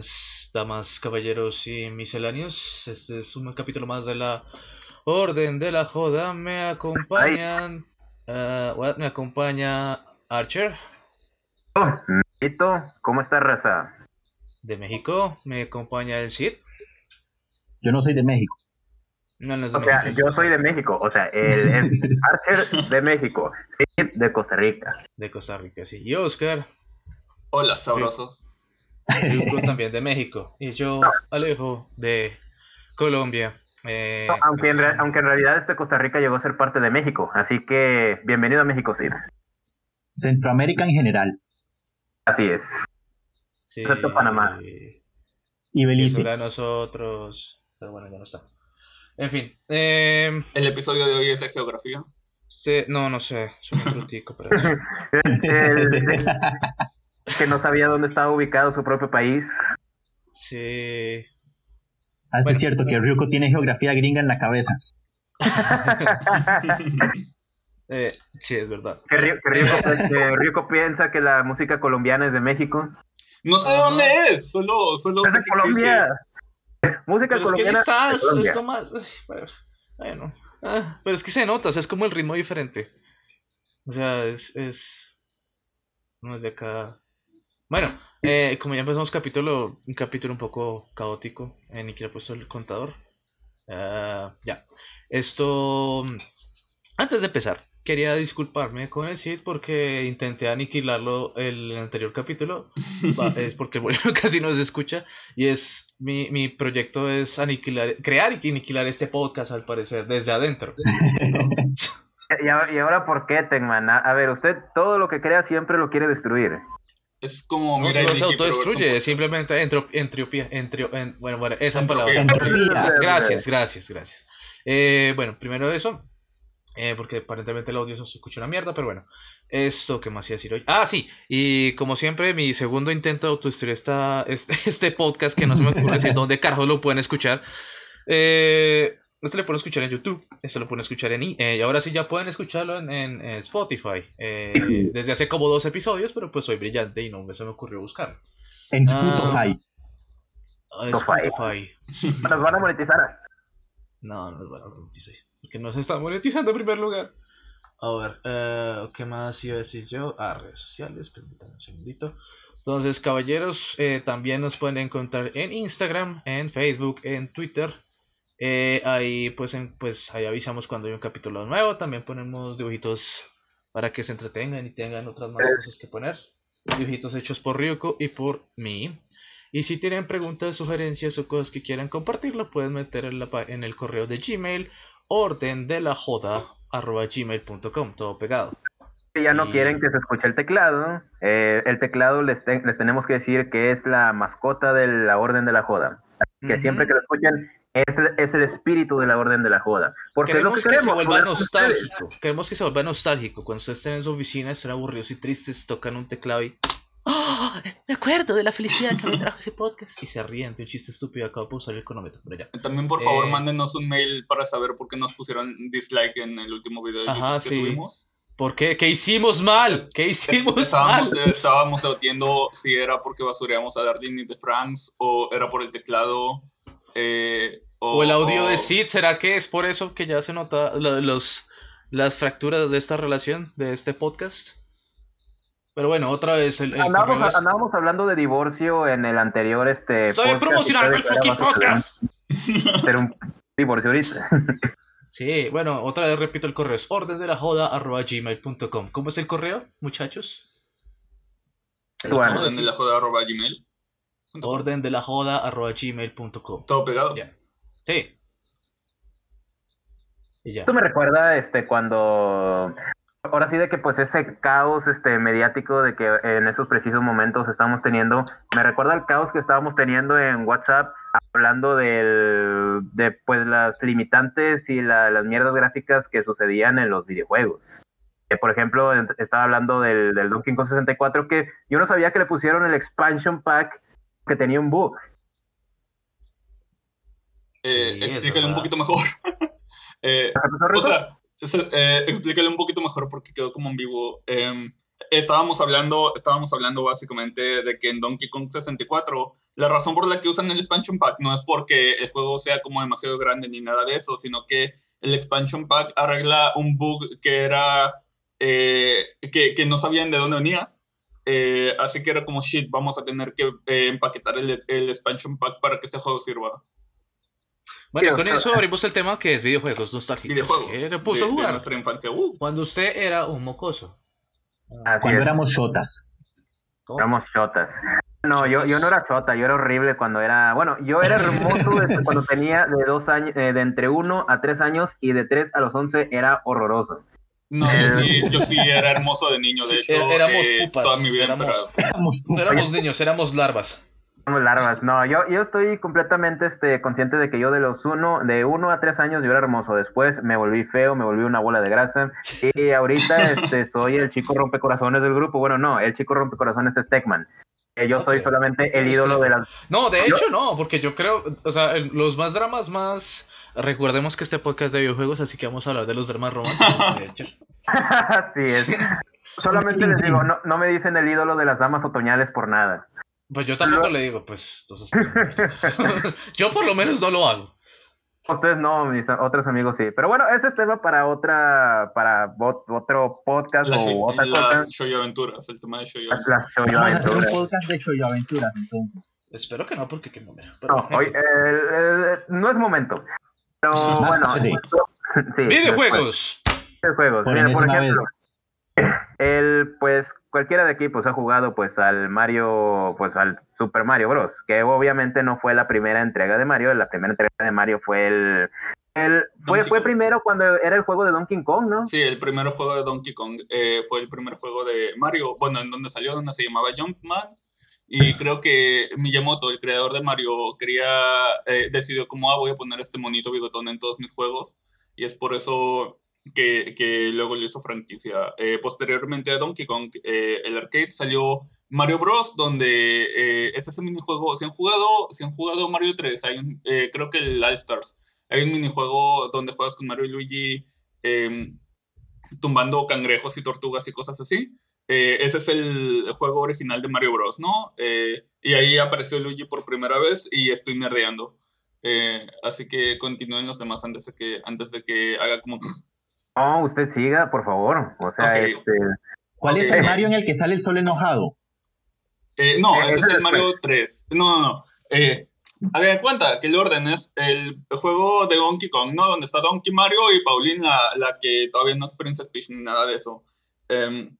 Buenas damas, caballeros y misceláneos. Este es un capítulo más de la Orden de la Joda. Me acompañan. eh, what? me acompaña Archer Oh, ¿cómo está raza? de México. Me acompaña el Cid. Yo no soy de México. No, no es de O sea, México, yo soy de México, o sea, el, el Archer de México, Sid de Costa Rica. de Costa Rica, sí. Y Oscar, Hola, sabrosos. Yuko también de México. Y yo, Alejo, de Colombia. Eh, No, aunque, en aunque en realidad este Costa Rica llegó a ser parte de México, así que bienvenido a México, Sid. Centroamérica en general. Así es. sí, excepto Panamá. Y Belice. Para nosotros. Pero bueno, ya no está. En fin. Eh, El episodio de hoy es de geografía. se- no, no sé. Soy un crutico, pero. El- que no sabía dónde estaba ubicado su propio país. Sí. Así Bueno. es cierto que Ryuko tiene geografía gringa en la cabeza. Eh, sí, es verdad. Que Ryuko, que Ryuko piensa que la música colombiana es de México. No sé de Ajá. dónde es, solo, solo Es sé de que existe. Colombia. Música Pero es que ahí colombiana. está, de es, Colombia. es lo más. bueno. Ah, pero es que se nota, o sea, es como el ritmo diferente. O sea, es. es no es de acá. Bueno, eh, como ya empezamos capítulo, un capítulo un poco caótico, eh, ni siquiera he puesto el contador. Ah, ya. Esto. Antes de empezar, quería disculparme con el Cid porque intenté aniquilarlo el anterior capítulo. Va, es porque bueno, casi no se escucha. Y es mi, mi proyecto es aniquilar, crear y aniquilar este podcast al parecer desde adentro. ¿Y ahora, y ahora por qué, Tenman? A ver, usted todo lo que crea siempre lo quiere destruir. Es como No, Mirai no se autodestruye, simplemente entro- entropía, en- bueno, bueno, esa Entropía. palabra. Entropía. Gracias, gracias, gracias. Eh, bueno, primero eso, eh, porque aparentemente el audio se escucha una mierda, pero bueno. Esto, ¿qué más iba a decir hoy? Ah, sí, y como siempre, mi segundo intento de autodestruir esta, este, este podcast, que no se me ocurre decir dónde carajo lo pueden escuchar. Eh, este lo pueden escuchar en YouTube, este lo pueden escuchar en... i- eh, y ahora sí ya pueden escucharlo en, en, en Spotify. eh, desde hace como dos episodios, pero pues soy brillante y no me se me ocurrió buscarlo. En Ah. Spotify. Ah, Spotify. Spotify. Nos van a monetizar. No, no nos van a monetizar. Porque no se está monetizando en primer lugar. A ver, eh, ¿qué más iba a decir yo? Ah, redes sociales, permítanme un segundito. Entonces, caballeros, eh, también nos pueden encontrar en Instagram, en Facebook, en Twitter. Eh, ahí, pues, en- pues, ahí avisamos cuando hay un capítulo nuevo. También ponemos dibujitos para que se entretengan y tengan otras más cosas que poner. Dibujitos hechos por Ryuko y por mí. Y si tienen preguntas, sugerencias o cosas que quieran compartir, lo pueden meter en, la en el correo de Gmail, orden de la joda, arroba gmail.com, todo pegado. Si ya no Y- quieren que se escuche el teclado, eh, el teclado les, te- les tenemos que decir que es la mascota de la Orden de la Joda. Que Ujú. siempre que lo escuchen es, el- es el espíritu de la Orden de la Joda. Porque es lo Queremos que se vuelva nostálgico. Queremos que se vuelva nostálgico. Cuando ustedes estén en su oficina, estén aburridos y tristes, tocan un teclado y. ¡Ah! Me acuerdo de la felicidad que me trajo ese podcast. Y se ríen de un chiste estúpido. Acabo de usar el cronómetro, pero ya. También, por favor, Eh, mándenos un mail para saber por qué nos pusieron dislike en el último video de Ajá, que sí. subimos. ¿Por qué? ¿Qué hicimos mal? ¿Qué hicimos mal? Estábamos, eh, estábamos debatiendo si era porque basureamos a Darlene de Franks o era por el teclado. Eh, o, O el audio o- de Sid, ¿será que es por eso que ya se nota lo- los, las fracturas de esta relación, de este podcast? Pero bueno, otra vez el, Andábamos, es- andábamos hablando de divorcio en el anterior este Estoy podcast, promocionando el fucking podcast. Hacer un divorcio ahorita. Sí, bueno, otra vez repito el correo, es orden de la joda arroba gmail.com. ¿Cómo es el correo, muchachos? Bueno. Orden Orden de la joda arroba gmail.com. Todo pegado. Ya. Sí. Y ya. Esto me recuerda este cuando ahora sí de que pues ese caos este mediático de que en esos precisos momentos estamos teniendo, me recuerda al caos que estábamos teniendo en WhatsApp hablando del de pues las limitantes y la- las mierdas gráficas que sucedían en los videojuegos. Que, por ejemplo, estaba hablando del, del Donkey Kong 64 que yo no sabía que le pusieron el expansion pack que tenía un bug. Eh, Sí, explícale un poquito mejor. Eh, ¿Te pasó, o sea, eh, explícale un poquito mejor porque quedó como en vivo. Em, estábamos hablando, estábamos hablando básicamente de que en Donkey Kong 64 la razón por la que usan el expansion pack no es porque el juego sea como demasiado grande ni nada de eso, sino que el expansion pack arregla un bug que era eh, que, que, no sabían de dónde venía. Eh, así que era como shit, vamos a tener que eh, empaquetar el, el, expansion pack para que este juego sirva. Bueno, con eso abrimos el tema que es videojuegos nostálgicos. Videojuegos. ¿Qué le puso de, a jugar? de nuestra infancia. Uh. Cuando usted era un mocoso. Así Cuando es. éramos shotas. ¿Cómo? Éramos chotas. No, yo, yo no era chota, yo era horrible cuando era. Bueno, yo era hermoso desde cuando tenía de dos años, eh, de entre uno a tres años y de tres a los once era horroroso. No, yo sí, yo sí era hermoso de niño, de Sí, hecho. éramos eh, pupas, Toda mi vida éramos-. Éramos No éramos niños, éramos larvas. Somos larvas. No, yo, yo estoy completamente este, consciente de que yo de los uno, de uno a tres años yo era hermoso. Después me volví feo, me volví una bola de grasa. Y ahorita este, soy el chico rompecorazones del grupo. Bueno, no, el chico rompecorazones es Techman. Eh, Yo soy solamente el ídolo de las No, de hecho no, porque yo creo, o sea, los más dramas más... Recordemos que este podcast es de videojuegos, así que vamos a hablar de los dramas románticos. Así es. Solamente les digo, no, no me dicen el ídolo de las damas otoñales por nada. Pues yo tampoco le digo, pues, entonces... yo por lo menos no lo hago. Ustedes no, mis otros amigos sí. Pero bueno, ese es tema para otra, para ot- otro podcast Las, o otra cosa. las shoyo aventuras, el tema de shoyo aventuras. las shoyo Vamos a hacer un podcast de Shoyo Aventuras entonces. Espero que no, porque qué momento. Pero, No, hoy, eh, eh, no es momento. Pero Más bueno, tarde. sí, Videojuegos. videojuegos. Por Mira, por ejemplo, vez. el, pues cualquiera de aquí pues ha jugado pues al Mario, pues al Super Mario Bros. Que obviamente no fue la primera entrega de Mario. La primera entrega de Mario fue el, el fue, fue primero cuando era el juego de Donkey Kong, ¿no? Sí, el primer juego de Donkey Kong eh, fue el primer juego de Mario, bueno, en donde salió, donde se llamaba Jumpman. Y creo que Miyamoto, el creador de Mario, quería, eh, decidió como, ah, voy a poner este monito bigotón en todos mis juegos. Y es por eso que, que luego le hizo franquicia. Eh, posteriormente a Donkey Kong, eh, el arcade salió Mario Bros, donde eh, es ese minijuego, si han jugado, si han jugado Mario 3, hay un, eh, creo que el All Stars, hay un minijuego donde juegas con Mario y Luigi em, tumbando cangrejos y tortugas y cosas así. Eh, ese es el juego original de Mario Bros, ¿no? Eh, y ahí apareció Luigi por primera vez y estoy nerdeando. Eh, así que continúen los demás antes de que, antes de que haga como... No, usted siga, por favor. O sea, este, ¿Cuál es el Mario en el que sale el sol enojado? Eh, no, ese es el. Mario 3. No, no, no. Eh, hagan cuenta que el orden es el juego de Donkey Kong, ¿no? Donde está Donkey Mario y Pauline, la, la que todavía no es Princess Peach ni nada de eso. Em,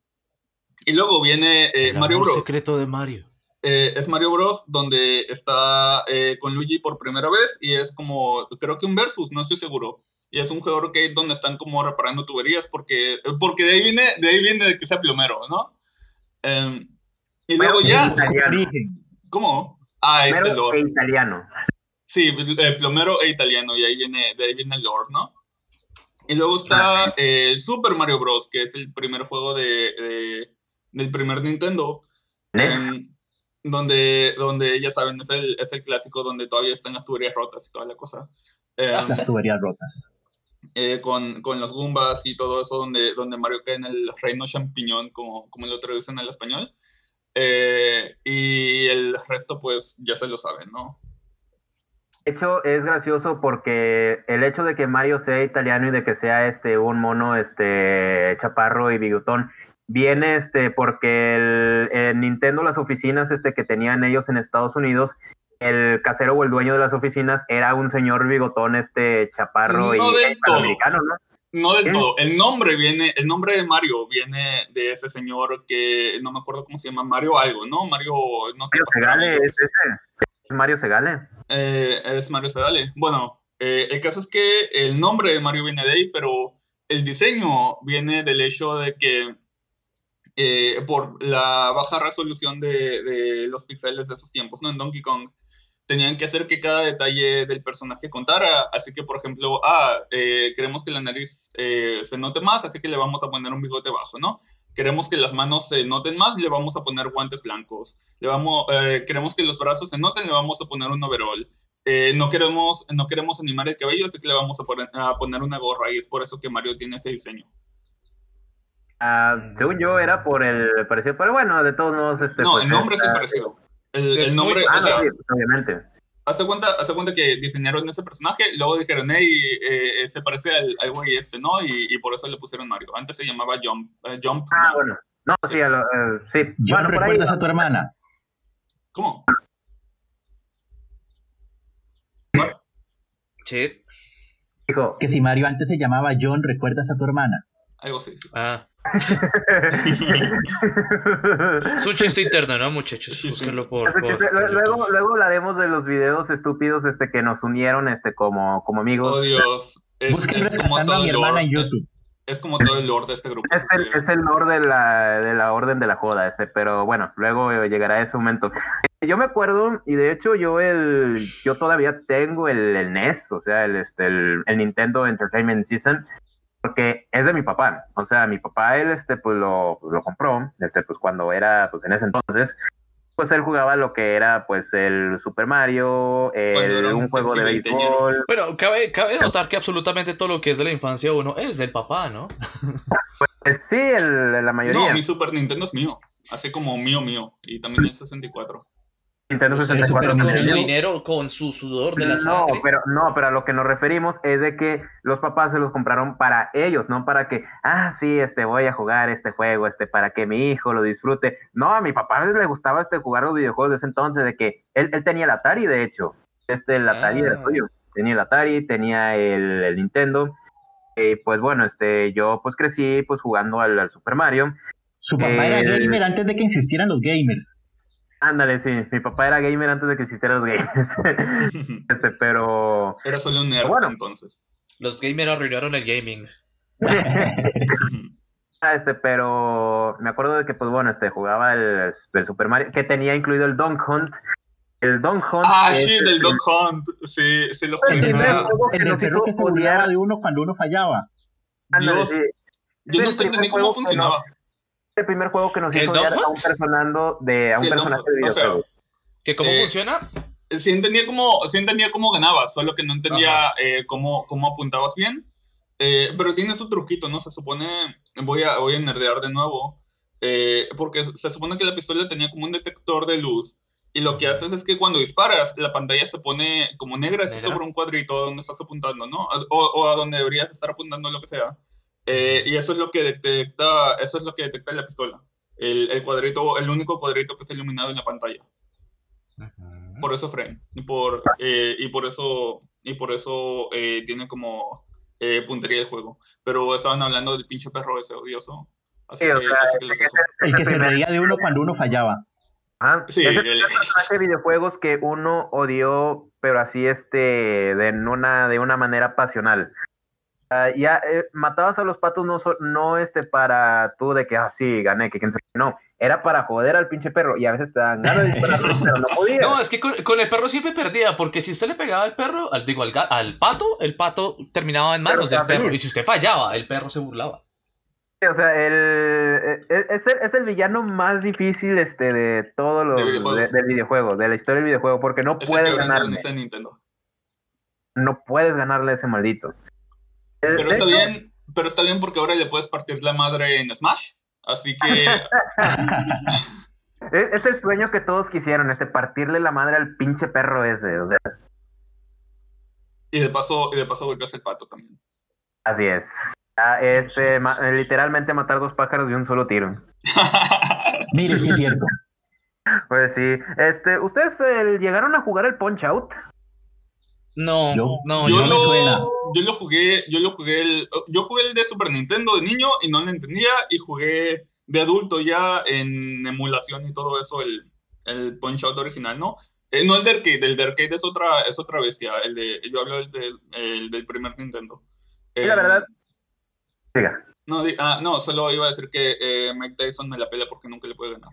y luego viene eh, El Mario Bros. secreto de Mario. Eh, es Mario Bros. donde está eh, con Luigi por primera vez y es como, creo que un versus, no estoy seguro. Y es un juego arcade donde están como reparando tuberías porque, porque de ahí viene de ahí viene de que sea plomero, ¿no? Em, y Pero luego ya. ¿cómo? Ah, este Primero Lord. e italiano. Sí, eh, plomero e italiano, y ahí viene, de ahí viene el Lord, ¿no? Y luego está eh, Super Mario Bros., que es el primer juego de, de- del primer Nintendo. Em, donde, donde, ya saben, es el, es el clásico donde todavía están las tuberías rotas y toda la cosa. Em, Las tuberías rotas. eh, con, con los Goombas y todo eso, donde, donde Mario cae en el reino champiñón, como, como lo traducen al español. Eh, y el resto, pues, ya se lo saben, ¿no? De hecho, es gracioso porque el hecho de que Mario sea italiano y de que sea este un mono este chaparro y bigotón viene este porque el, en Nintendo las oficinas este que tenían ellos en Estados Unidos el casero o el dueño de las oficinas era un señor bigotón este chaparro No y del todo. americano, ¿no? No del todo. El nombre viene, el nombre de Mario viene de ese señor que no me acuerdo cómo se llama, Mario algo, ¿no? Mario, no sé. Mario Segale es ese. Es Mario Segale. Eh, es Mario Sedale. Bueno, eh, el caso es que el nombre de Mario viene de ahí, pero el diseño viene del hecho de que eh, por la baja resolución de, los píxeles de esos tiempos, ¿no? En Donkey Kong tenían que hacer que cada detalle del personaje contara, así que por ejemplo, ah, eh, queremos que la nariz eh, se note más, así que le vamos a poner un bigote bajo, ¿no? Queremos que las manos se noten más, le vamos a poner guantes blancos. Le vamos, queremos que los brazos se noten, le vamos a poner un overall. No, queremos, no queremos animar el cabello, así que le vamos a poner, a poner una gorra y es por eso que Mario tiene ese diseño. Ah, según yo era por el parecido, pero bueno, de todos modos, este. No, pues, el nombre es esta- parecido. El, el nombre, Ah, o no, sea, sí, pues, obviamente. Hazte cuenta, hazte cuenta que diseñaron ese personaje, luego dijeron, hey, eh, se parece al, al güey este, ¿no? Y, y por eso le pusieron Mario. Antes se llamaba Jump. eh, Jump Ah, Man. bueno. No, sí, a lo- eh, sí. John, Bueno, por ahí, ¿recuerdas a tu hermana? ¿Cómo? Sí. dijo. Que si Mario antes se llamaba John, ¿recuerdas a tu hermana? Algo así, sí. Ah, es un chiste interno, ¿no, muchachos? Sí, sí. Búsquenlo por, luego, por luego, hablaremos de los videos estúpidos este, que nos unieron este, como, como amigos. Oh, Dios. Es, es como todo mi el hermana lore. en YouTube. Es como todo el lore de este grupo. Es el, es el lore de la, de la orden de la joda, este, pero bueno, luego llegará ese momento. Yo me acuerdo, y de hecho yo el, yo todavía tengo el, el NES, o sea, el, este, el, el Nintendo Entertainment System, porque es de mi papá. O sea, mi papá, él, este, pues lo, lo compró, este, pues cuando era, pues en ese entonces, pues él jugaba lo que era, pues el Super Mario, el- un juego de béisbol. Bueno, cabe, cabe notar que absolutamente todo lo que es de la infancia uno es del papá, ¿no? Eh, Sí, el- la mayoría. No, mi Super Nintendo es mío. Así como mío, mío. Y también el 64. Nintendo Pero 64 Super con su dinero, con su sudor de la No, sangre. pero no, pero a lo que nos referimos es de que los papás se los compraron para ellos, no para que, ah, sí, este voy a jugar este juego, este para que mi hijo lo disfrute. No, a mi papá le gustaba este jugar los videojuegos de ese entonces, de que él, él tenía el Atari, de hecho. Este el Atari era Ah. suyo. Tenía el Atari, tenía el, el Nintendo. Y pues bueno, este yo pues crecí pues jugando al, al Super Mario. Su papá era El- gamer antes de que insistieran los gamers. Ándale, sí, mi papá era gamer antes de que existieran los gamers. este, pero Era solo un nerd Bueno. entonces. Los gamers arruinaron el gaming. Ah, este, pero me acuerdo de que, pues bueno, este, jugaba el, el Super Mario, que tenía incluido el Dunk Hunt. El Dunk Hunt. ah, shit, el- el Dog Hunt. Sí, sí lo El El jugué. primer juego que el nos hizo que se odiar- de uno cuando uno fallaba. ándale, Dios, sí. Yo primer entendí cómo funcionaba. El primer juego que nos ¿El hizo odiar a un personaje de, a un Sí, personaje de Hunt, o sea, videojuego. ¿Que cómo Eh, funciona? Sí entendía cómo, sí entendía cómo ganabas, solo que no entendía eh, cómo, cómo apuntabas bien. Eh, pero tiene su truquito, ¿no? Se supone, voy a, voy a nerdear de nuevo, eh, porque se supone que la pistola tenía como un detector de luz. Y lo que haces es que cuando disparas, la pantalla se pone como negra, excepto por un cuadrito a donde estás apuntando, ¿no? O, o a donde deberías estar apuntando, lo que sea. Eh, y eso es lo que detecta, eso es lo que detecta la pistola. El, el cuadrito, el único cuadrito que está iluminado en la pantalla por eso frame y por eh, y por eso y por eso eh, tiene como eh, puntería el juego pero estaban hablando del pinche perro ese odioso así Sí, o que, sea, así que los dejo. El que se reía de uno cuando uno fallaba. Ajá. Sí, es el de videojuegos que uno odió, pero así este, de una, de una manera pasional. Ah, ya eh, matabas a los patos no, no este para tú de que ah sí gané que quién sabe qué". no era para joder al pinche perro y a veces te dan ganas de dispararle, pero no podías No, es que con, con el perro siempre perdía, porque si usted le pegaba al perro, al, digo, al, ga- al pato, el pato terminaba en manos del perro. Y si usted fallaba, el perro se burlaba. o sea el eh, es, el, es el villano más difícil este de todos los De de- videojuegos. del videojuego de la historia del videojuego porque no es puedes ganarle no puedes ganarle a ese maldito pero está bien pero está bien porque ahora le puedes partir la madre en Smash así que Es, es el sueño que todos quisieron, este partirle la madre al pinche perro ese. o sea, y de paso y de paso golpeas el pato también así es. Ah, es eh, ma- eh, literalmente matar dos pájaros de un solo tiro. Mire, sí es cierto. Pues sí. Este, ¿ustedes eh, llegaron a jugar el Punch Out? No, Yo- no, yo no me lo, suena. yo lo jugué, yo lo jugué el, yo jugué el de Super Nintendo de niño y no lo entendía y jugué de adulto ya en emulación y todo eso el, el Punch Out original, ¿no? Eh, no el de arcade, el de arcade es otra, es otra bestia, el de, yo hablo del, de- el del primer Nintendo. Sí, la Eh, verdad. Siga. No, ah, no, solo iba a decir que eh, Mike Tyson me la pela porque nunca le puede ganar.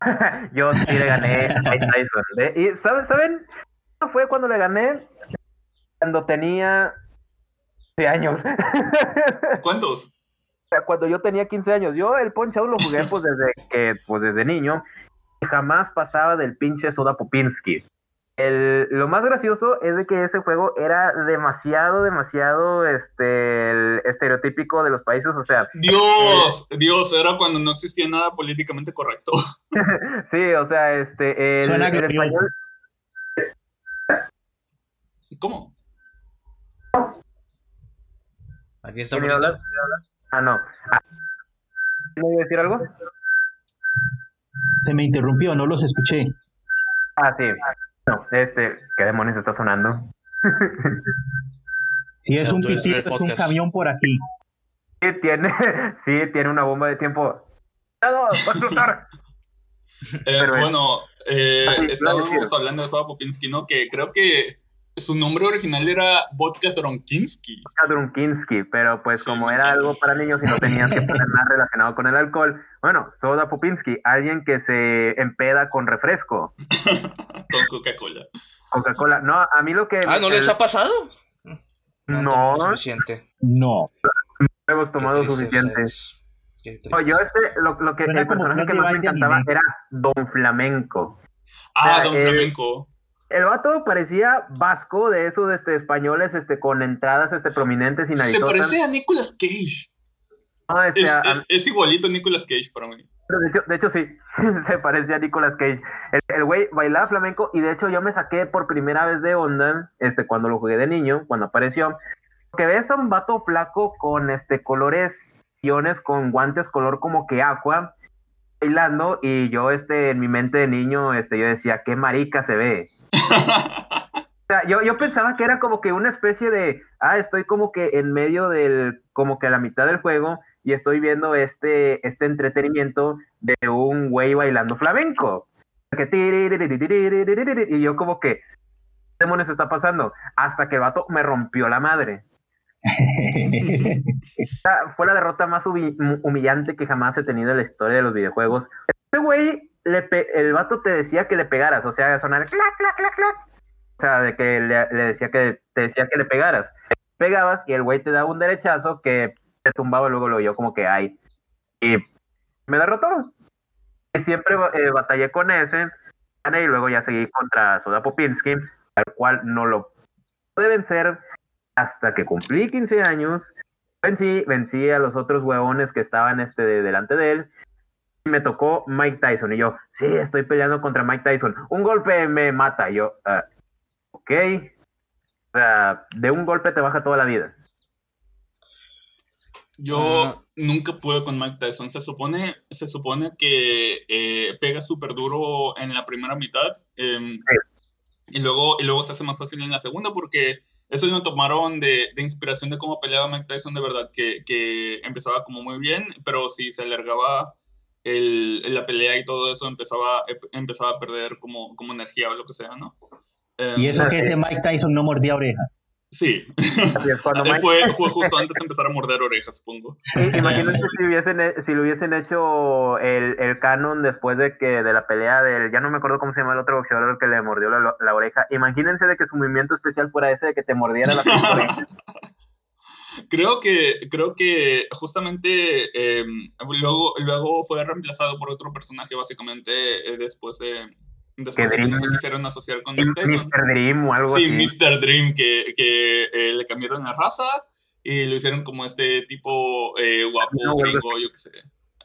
Yo sí le gané a Mike Tyson. De- y ¿saben? ¿Saben? ¿Cuándo fue cuando le gané? Cuando tenía 15 años. ¿Cuántos? O sea, cuando yo tenía 15 años. Yo el Punch Out lo jugué pues desde que, pues desde niño. Y jamás pasaba del pinche Soda Popinski. el, lo más gracioso es de que ese juego era demasiado, demasiado este, el estereotípico de los países. O sea, Dios, Dios, era cuando no existía nada políticamente correcto. sí, o sea, este, el, Suena el glorioso. ¿Cómo? Aquí está ¿Quién iba a poniendo- hablar? Ah, no. Ah, ¿No iba a decir algo? Se me interrumpió, no los escuché. Ah, sí. No, este, ¿qué demonios está sonando? Si es un pitido, es un camión por aquí. Sí, tiene, sí, tiene una bomba de tiempo. ¡Todo! ¡Va a explotar! Eh, bueno, eh, estábamos hablando de Soda Popinski, ¿no? Que creo que su nombre original era Vodka Dronkinski. Drunkinsky, pero pues Sí, como era algo para niños y no tenían que poner nada relacionado con el alcohol, bueno, Soda Popinski, alguien que se empeda con refresco, con Coca-Cola. Coca-Cola. No, a mí lo que... Ah, ¿no les ha pasado? No, tengo suficiente. No. hemos tomado suficiente. No, yo este, lo, lo que el personaje que más me encantaba anime. era Don Flamenco. Ah, sea, Don el- Flamenco. El vato parecía vasco de esos este, españoles este, con entradas este, prominentes y Se parece a Nicolas Cage. No, este, Es, a- es- es igualito a Nicolas Cage para mí. De, hecho, de hecho, sí, se parecía a Nicolas Cage. El- El güey bailaba flamenco y de hecho yo me saqué por primera vez de onda este, cuando lo jugué de niño, cuando apareció. Que ves a un vato flaco con este, colores guiones, con guantes color como que agua, bailando y yo este, en mi mente de niño este, yo decía, qué marica se ve. yo, yo pensaba que era como que una especie de, ah, estoy como que en medio del, como que a la mitad del juego y estoy viendo este, este entretenimiento de un güey bailando flamenco. Y yo como que, ¿qué demonios está pasando? Hasta que el vato me rompió la madre. Fue la derrota más humillante que jamás he tenido en la historia de los videojuegos. Este güey le pe- el vato te decía que le pegaras, o sea, sonar clac, clac, clac, clac. O sea, de que le, le decía que te decía que le pegaras. Pegabas y el güey te daba un derechazo que te tumbaba y luego lo yo como que ay. Y me derrotó. Y siempre eh, batallé con ese. Y luego ya seguí contra Soda Popinski, al cual no lo pude vencer hasta que cumplí 15 años. Vencí, vencí a los otros huevones que estaban este, de- delante de él. Me tocó Mike Tyson. Y yo, sí, estoy peleando contra Mike Tyson. Un golpe me mata. Y yo, "Ah, ok. O sea, de un golpe te baja toda la vida. Yo Ah. nunca pude con Mike Tyson. Se supone, se supone que eh, pega súper duro en la primera mitad em, y, luego, y luego se hace más fácil en la segunda porque eso lo tomaron de, de inspiración de cómo peleaba Mike Tyson de verdad, que, que empezaba como muy bien, pero si se alargaba el, la pelea y todo eso, empezaba, empezaba a perder como, como energía o lo que sea, ¿no? Em, Y eso que ese Mike Tyson no mordía orejas. Sí, Eh, Mike- fue, fue justo antes de empezar a morder orejas, supongo. Sí, imagínate si hubiesen, he- si lo hubiesen hecho el, el canon después de que de la pelea del, ya no me acuerdo cómo se llama el otro boxeador el que le mordió la, la oreja. Imagínense de que su movimiento especial fuera ese de que te mordiera la oreja. Creo que, creo que justamente eh, luego, luego fue reemplazado por otro personaje, básicamente, eh, después de, después de que no se quisieron asociar con. Mr. Dream o algo Sí, así. Mr. Dream, que, que eh, le cambiaron la raza y lo hicieron como este tipo eh, guapo, No, gringo, yo qué sé.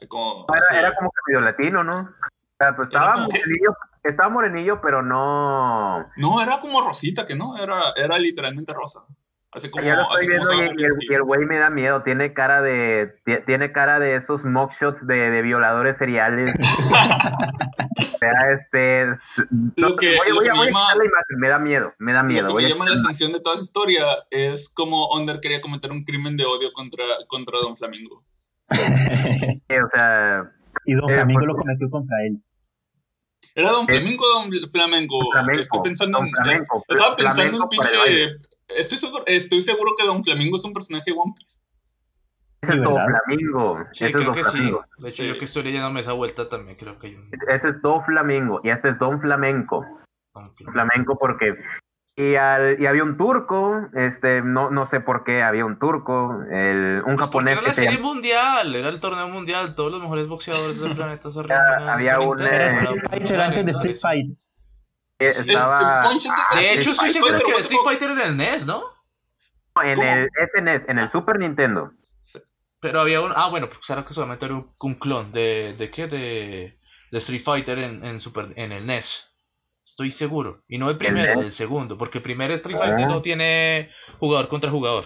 Como, Era, sí. era como que medio latino, ¿no? O sea, pues estaba como que- morenillo, estaba morenillo, pero no. No, era como Rosita, que no, era, era literalmente rosa. Así como, Yo lo estoy como viendo y, el, Popinski. y el güey me da miedo. Tiene cara de. ti- Tiene cara de esos mockshots de, de violadores seriales. o sea, este. es- Lo que- voy, lo voy que a, me voy a llama- quitar la imagen. Me da miedo. Me da miedo. Lo que voy me a llama la atención de toda esa historia es cómo Onder quería cometer un crimen de odio contra, contra Don Flamingo. O sea. y Don Eh, Flamingo pues- lo cometió contra él. ¿Era Don Eh, Flamingo o Don Flamengo? Flamenco, Estoy pensando en. Flamenco, estaba pensando en un pinche. Estoy seguro, estoy seguro que Don Flamingo es un personaje de One Piece. Sí, es Do ¿verdad? Flamingo. Sí, Ese es que sí. Flamingo. De hecho, Sí. yo que estoy leyéndome esa vuelta también creo que hay un... Ese es Do Flamingo. Y este es Don Flamenco. un- flamenco porque y, al, y había un turco, este, no, no sé por qué había un turco, el, un Pues japonés era que la se serie llama- mundial, era el torneo mundial, todos los mejores boxeadores del planeta se había reunían un, con Nintendo eh, Era Street Fighter antes de Street. Fighter. Es- De hecho, estoy seguro que the Street. Fighter en el NES, ¿no? en ¿Cómo? el SNES, en el Super Nintendo. Pero había un. Ah, bueno, pues era que solamente era un, un clon de. ¿De qué? De, de Street Fighter en, en, Super, en el NES. Estoy seguro. Y no el primero, NES? el segundo. Porque el primer Street Ah. Fighter no tiene jugador contra jugador.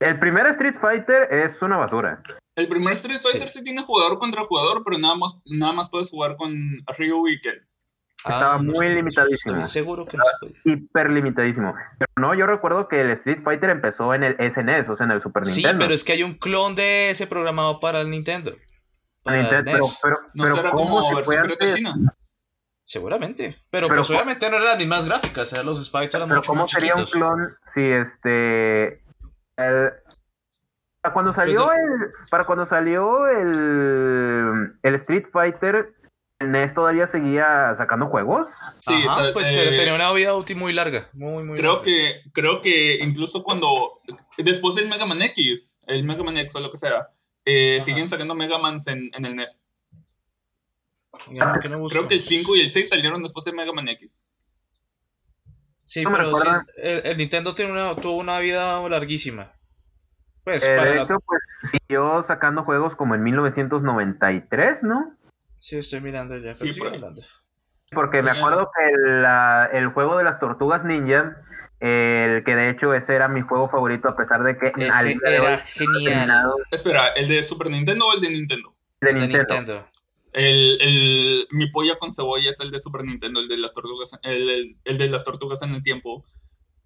El primer Street Fighter es una basura. El primer Street Fighter sí. tiene jugador contra jugador, pero nada más, nada más puedes jugar con Ryu y Ken. Estaba no muy sé, limitadísimo. Estoy seguro que no se. Hiper limitadísimo. Pero no, yo recuerdo que el Street Fighter empezó en el SNES, o sea, en el Super Sí, Nintendo. pero es que hay un clon de ese programado para el Nintendo. Para el Nintendo, pero, NES. pero, ¿No pero será ¿cómo como se versión china? Seguramente. Pero, Pero pues ¿cómo- obviamente no eran las mismas gráficas, eran los sprites eran Pero mucho ¿cómo más sería un clon si este... El, para cuando salió Pues, el... Para cuando salió el... El Street Fighter, el NES todavía seguía sacando juegos. Sí, Ajá, o sea, pues eh, eh, tenía una vida útil muy larga. Muy, muy Creo larga. que, creo que incluso cuando. Después del Mega Man X, el Mega Man X o lo que sea, eh, siguen sacando Mega Mans en, en el NES. Ya, ¿por qué no Creo que el buscamos? 5 y el 6 salieron después de Mega Man X. Sí, No pero sí, el, el Nintendo tiene una, tuvo una vida larguísima. Pues, Eh, para de la- hecho, pues siguió sacando juegos como en 1993, ¿no? Sí, estoy mirando ya. Sí, por. Porque me acuerdo que la- el juego de las tortugas ninja, el que de hecho ese era mi juego favorito, a pesar de que Ese de era genial. terminado Espera, ¿el de Super Nintendo o el de Nintendo? de el de Nintendo. Nintendo. El, el- mi polla con cebolla es el de Super Nintendo, el de las tortugas, el, el- el de las tortugas en el tiempo.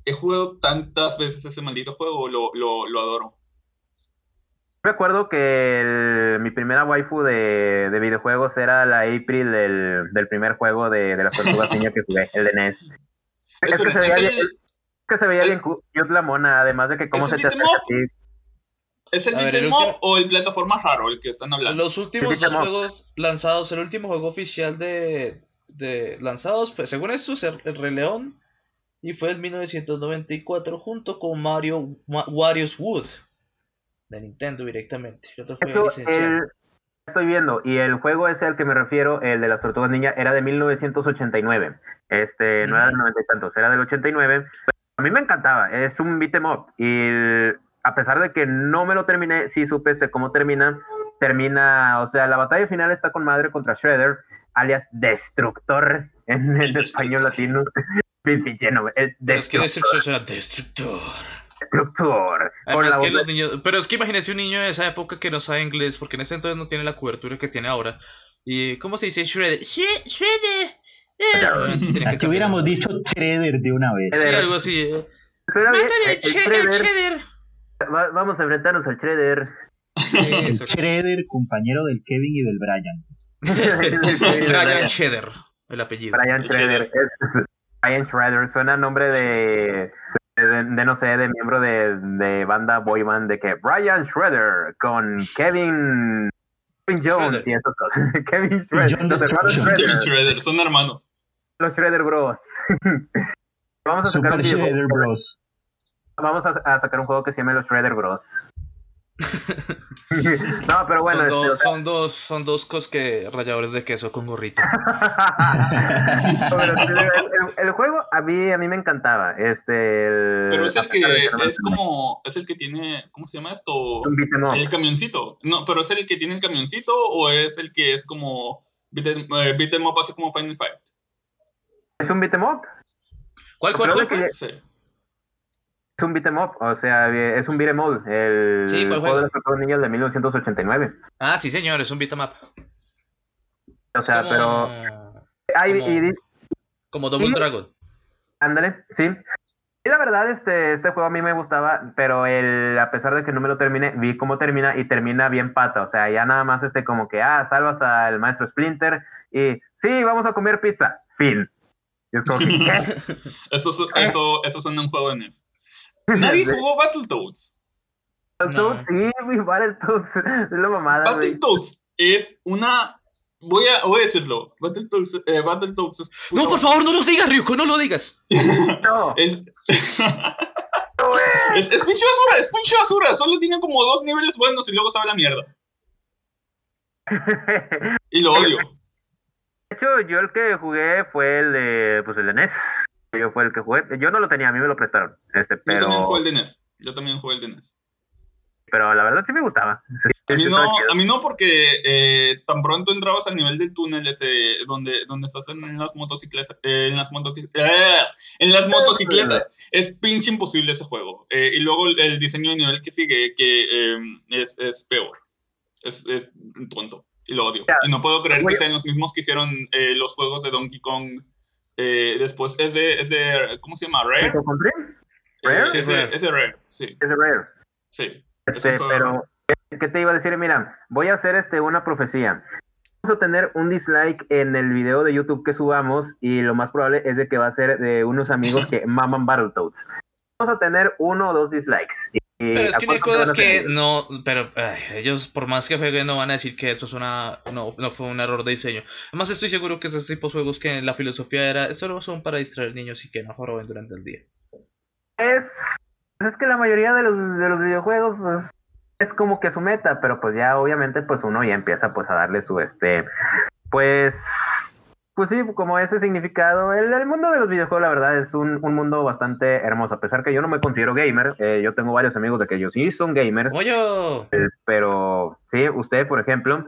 He jugado tantas veces ese maldito juego, lo, lo, lo adoro. Recuerdo que el- mi primera waifu de, de videojuegos era la April del, del primer juego de, de las tortugas ninja que jugué, el de NES. Es que Espera, se ¿es veía, el, bien- es que se veía el- bien cu- cute la mona, además de que cómo ¿Es se te beat acerca a up? ti. ¿es el A ver, beat el 'em up o el plataforma raro el que están hablando? Los últimos dos up. juegos lanzados, el último juego oficial de, de lanzados fue, según esto, es el, el Rey León y fue en 1994 junto con Mario Ma- Wario's Wood de Nintendo directamente. El otro fue Eso, licenciado. el- estoy viendo, y el juego ese al que me refiero, el de las tortugas ninja, era de 1989. Este, no era del 90 y tantos, era del 89. A mí me encantaba, es un beat 'em up. Y el- a pesar de que no me lo terminé, sí supe este cómo termina. Termina, o sea, la batalla final está con madre contra Shredder, alias Destructor en el El español latino. Pinche nombre, es que Destructor. Destructor será Destructor. Con Además que los niños, pero es que imagínese un niño de esa época que no sabe inglés, porque en ese entonces no tiene la cobertura que tiene ahora. ¿Y cómo se dice Shredder? Shre- Shredder. Eh, que Aquí hubiéramos dicho Shredder de una vez. Sí, algo así. eh. Mátale, Shredder, Shredder. Shredder. Va- vamos a enfrentarnos al Shredder. Shredder, compañero del Kevin y del Brian. Brian Cheddar, el apellido. Brian Shredder. Es- Brian Shredder suena a nombre de, de, no sé, de miembro de, de banda boy band de que Brian Shredder con Kevin, Kevin Jones Shredder. y esas cosas. Kevin Shredder. John los hermanos Destruction. Shredder, Shredder, son hermanos. los Shredder Bros. Vamos a sacar un Shredder Bros. Vamos a, a sacar un juego que se llame los Shredder Bros. no, pero bueno, son, este, dos, o sea, son dos, son dos cos que ralladores de queso con gorrito. Pero el, el- el juego a mí, a mí me encantaba. Este, el- Pero es el que es como, es el que tiene, ¿cómo se llama esto? 'em. El camioncito. No, pero es el que tiene el camioncito o es el que es como beat em, eh, beat 'em up así como Final Fight. Es un beat 'em up. ¿Cuál, cuál, Creo cuál? que cuál? Sí. Es un beat 'em up, o sea, es un beat 'em all, el Sí, ¿cuál juego juego? de los ninjas de 1989. Ah, sí, señor, es un beat'em up. O sea, Como- pero hay como- y di- Como Double Sí. Dragon. ándale, sí. Y la verdad, este, este juego a mí me gustaba, pero el, a pesar de que no me lo terminé, vi cómo termina y termina bien pata. O sea, ya nada más este como que, ah, salvas al maestro Splinter y sí, vamos a comer pizza. Fin. Y es como que, ¿qué? Eso, eso, eso suena un juego de NES. Nadie jugó Battletoads. Battletoads, sí, güey, Battletoads, es la mamada. Battletoads es una. Voy a, voy a decirlo. Battletoads, eh, Battletoads es. No, por favor, no lo digas, Ryuko, no lo digas. No, Es, es, es pinche basura, es pinche basura. Solo tiene como dos niveles buenos y luego sabe la mierda. Y lo odio. hecho, yo el que jugué fue el de, pues el de NES. Yo fue el que jugué. Yo no lo tenía, a mí me lo prestaron. Este, Yo también pero, jugué el de NES. Yo también jugué el de NES. pero la verdad sí me gustaba. Sí, A mí no, a mí no porque eh, tan pronto entrabas al nivel del túnel ese donde, donde estás en las motocicletas, eh, en las motoci- eh, en las motocicletas, es pinche imposible ese juego. Eh, y luego el, el diseño de nivel que sigue, que eh, es, es peor. Es, es tonto. Y lo odio. Ya. Y no puedo creer que sean los mismos que hicieron eh, los juegos de Donkey Kong. Eh, después es de, es de, ¿cómo se llama? Rare. Eh, ¿Rare? es, de, es de Rare, sí. Es de Rare. sí. Este, pero, ¿qué- ¿qué te iba a decir? Mira, voy a hacer este una profecía. Vamos a tener un dislike en el video de YouTube que subamos y lo más probable es de que va a ser de unos amigos que maman Battletoads. Vamos a tener uno o dos dislikes. Y- y Pero es ¿a que no hay cosas que no, pero ay, ellos por más que jueguen no van a decir que esto es una, no, no fue un error de diseño. Además estoy seguro que esos tipos de juegos que la filosofía era, solo son para distraer niños y que no roben durante el día. Es, pues es que la mayoría de los, de los videojuegos pues, es como que su meta, pero pues ya obviamente pues uno ya empieza pues a darle su este, pues, pues sí, como ese significado. El, el mundo de los videojuegos la verdad es un, un mundo bastante hermoso, a pesar que yo no me considero gamer, eh, yo tengo varios amigos de que ellos sí son gamers, Oye, pero sí, usted por ejemplo,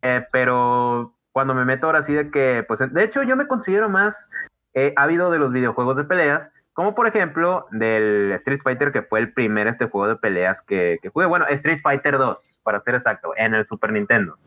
eh, pero cuando me meto ahora sí de que, pues de hecho yo me considero más eh, ávido de los videojuegos de peleas, como por ejemplo del Street Fighter, que fue el primer este juego de peleas que, que jugué, bueno, Street Fighter 2, para ser exacto, en el Super Nintendo.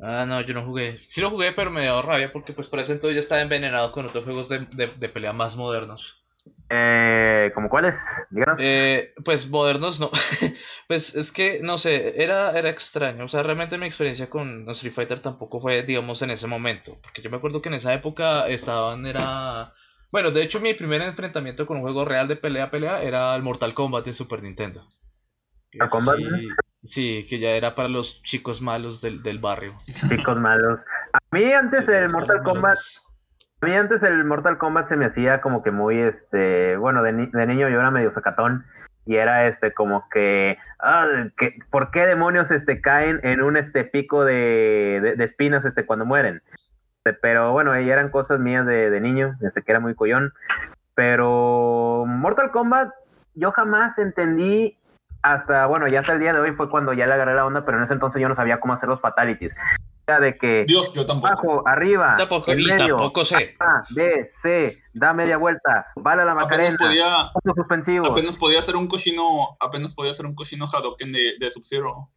Ah no, yo no jugué. Sí lo jugué, pero me dio rabia porque pues por ese entonces ya estaba envenenado con otros juegos de, de, de pelea más modernos. Eh, ¿Como cuáles? Díganos. Eh, pues modernos no. pues es que, no sé, era, era extraño. O sea, realmente mi experiencia con Street Fighter tampoco fue, digamos, en ese momento. Porque yo me acuerdo que en esa época estaban, era... Bueno, de hecho mi primer enfrentamiento con un juego real de pelea pelea era el Mortal Kombat de Super Nintendo. ¿Mortal Ese Kombat? Sí, sí, que ya era para los chicos malos del, del barrio. Chicos malos. A mí antes Sí, el Mortal Kombat. A mí antes el Mortal Kombat se me hacía como que muy, este, bueno, de, ni- de niño yo era medio sacatón y era este como que, ah, que ¿por qué demonios este caen en un este pico de, de, de espinas este cuando mueren? Este, pero bueno, ahí eran cosas mías de, de niño, desde que era muy collón. Pero Mortal Kombat yo jamás entendí hasta, bueno, ya hasta el día de hoy fue cuando ya le agarré la onda, pero en ese entonces yo no sabía cómo hacer los fatalities. Era de que Dios, yo tampoco. abajo, arriba, Tampoco, en medio, tampoco sé. a, B, C, da media vuelta, bala la Apenas Macarena, podía, puntos suspensivos. apenas podía hacer un cochino, apenas podía hacer un cochino Hadoken de, de Sub-Zero.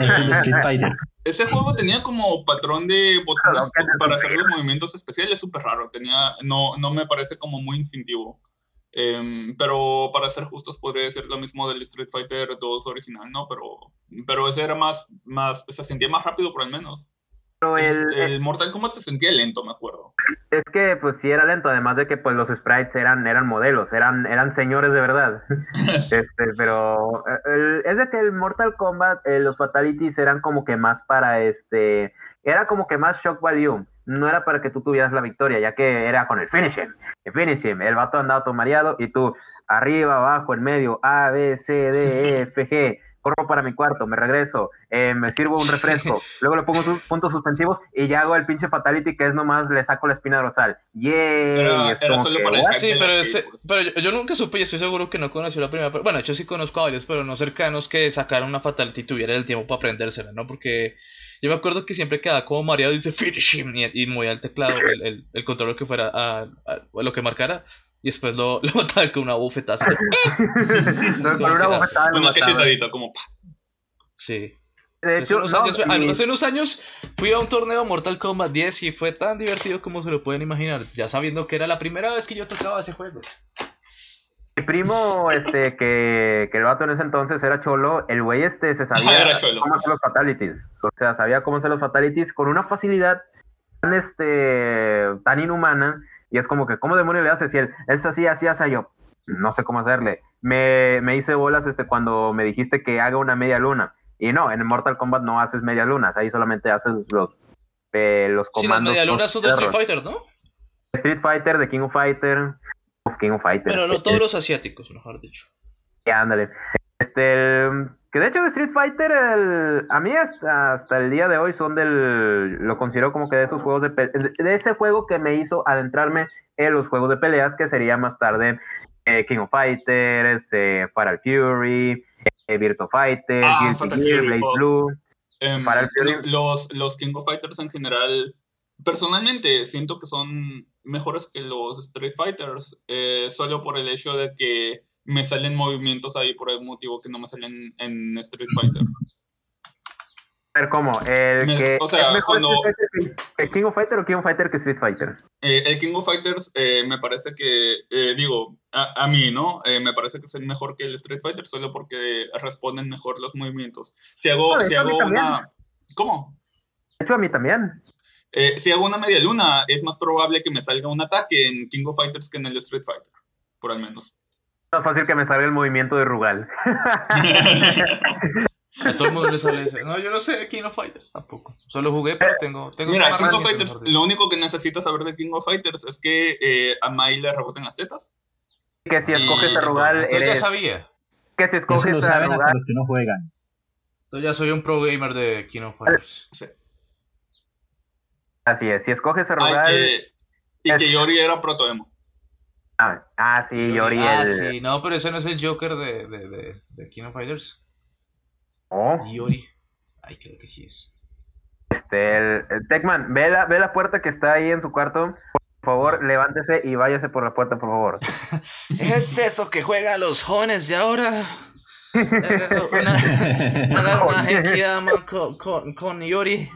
Es el Street Fighter. Ese juego tenía como patrón de botones para hacer los movimientos especiales, súper raro. Tenía, no, no me parece como muy instintivo. Em, pero para ser justos podría decir lo mismo del Street Fighter 2 original, ¿no? Pero, pero ese era más, más, se sentía más rápido por al menos. Pero el- el, el Mortal Kombat se sentía lento, me acuerdo. es que pues sí era lento, además de que pues los sprites eran, eran modelos, eran, eran señores de verdad. Este, pero el- es de que el Mortal Kombat, eh, los fatalities eran como que más para este, era como que más shock value. No era para que tú tuvieras la victoria, ya que era con el finish him. El finish him. El vato andaba todo mareado y tú arriba, abajo, en medio, A, B, C, D, E, F, G. Corro para mi cuarto, me regreso, eh, me sirvo un refresco, luego le pongo sus puntos suspensivos y ya hago el pinche fatality que es nomás le saco la espina dorsal. ¡Yay! Hack Sí, pero, ese- pues. pero yo, yo nunca supe y estoy seguro que no conocí la primera. Bueno, yo sí conozco a varios, pero no cercanos que sacaran una fatality y tuvieran el tiempo para aprendérsela, ¿no? Porque yo me acuerdo que siempre quedaba como mareado y dice finish him y, y movía el teclado, el, el, el control que fuera a, a- a lo que marcara y después lo, lo mataba con una bufetaza. No, con una bofetada lo Una cachetadita, como. Sí. De hace, hecho, unos no, años, y- hace unos años fui a un torneo Mortal Kombat 10 y fue tan divertido como se lo pueden imaginar, ya sabiendo que era la primera vez que yo tocaba ese juego. Mi primo, este, que, que el vato en ese entonces era cholo, el güey este se sabía cómo hacer los fatalities. O sea, sabía cómo hacer los fatalities con una facilidad tan, este, tan inhumana. Y es como que, ¿cómo demonios le haces? Si él es así, así, así, yo no sé cómo hacerle. Me, me hice bolas este, cuando me dijiste que haga una media luna. Y no, en Mortal Kombat no haces media lunas, ahí solamente haces los, eh, los Sí, las comandos. medialunas son de Street. Fighter, ¿no? Street Fighter, de King of Fighter. Uf, King of Fighter. Pero no todos los asiáticos, mejor dicho. Ya, ándale. Este, el- que de hecho de Street Fighter, el- a mí hasta, hasta el día de hoy son del, lo considero como que de esos juegos de, de, ese juego que me hizo adentrarme en los juegos de peleas, que sería más tarde eh, King of Fighters, eh, Fatal Fury, eh, Virtua Fighter, Ah, Guilty Fatal Gear, fuck. Blue. El Fury. los, los King of Fighters en general, personalmente siento que son mejores que los Street Fighters, eh, solo por el hecho de que me salen movimientos ahí por el motivo que no me salen en Street Fighter. A ver, ¿cómo? El Me- que o sea, es mejor cuando- Street Fighter que- que King of Fighter o King of Fighter que Street Fighter. Eh, el King of Fighters eh, me parece que, eh, digo, a, a mí, ¿no? Me parece que es el mejor que el Street Fighter solo porque responden mejor los movimientos. Si hago, No, si hago también. una... ¿Cómo? De hecho, a mí también. Eh, si hago una media luna, es más probable que me salga un ataque en King of Fighters que en el Street Fighter, por al menos. Es más fácil que me salga el movimiento de Rugal. A todo el mundo le sale ese. No, yo no sé King of Fighters tampoco. Solo jugué, pero tengo. tengo Mira, King of Fighters, lo único que necesitas saber de King of Fighters es que eh, a Mai le reboten las tetas. Que si escoges a. Rugal, Entonces ya eres... sabía. Que si Eso escoges lo a saben hasta Rugal... los que no juegan. Entonces ya soy un pro gamer de King of Fighters. Sí. Así es, si escoges a Ay, que, y es- que Yori era protoemo. Ah, ah, sí, Yori, Ah, el... sí, no, pero ese no es el Joker de, de, de, de King of Fighters. Oh, Yori. Ay, creo que sí es. este, el, el Tecman, ve la, ve la puerta que está ahí en su cuarto. Por favor, levántese y váyase por la puerta, por favor. ¿Es eso que juegan los jóvenes de ahora? Eh, una, una Genkidama con, con, con Yori.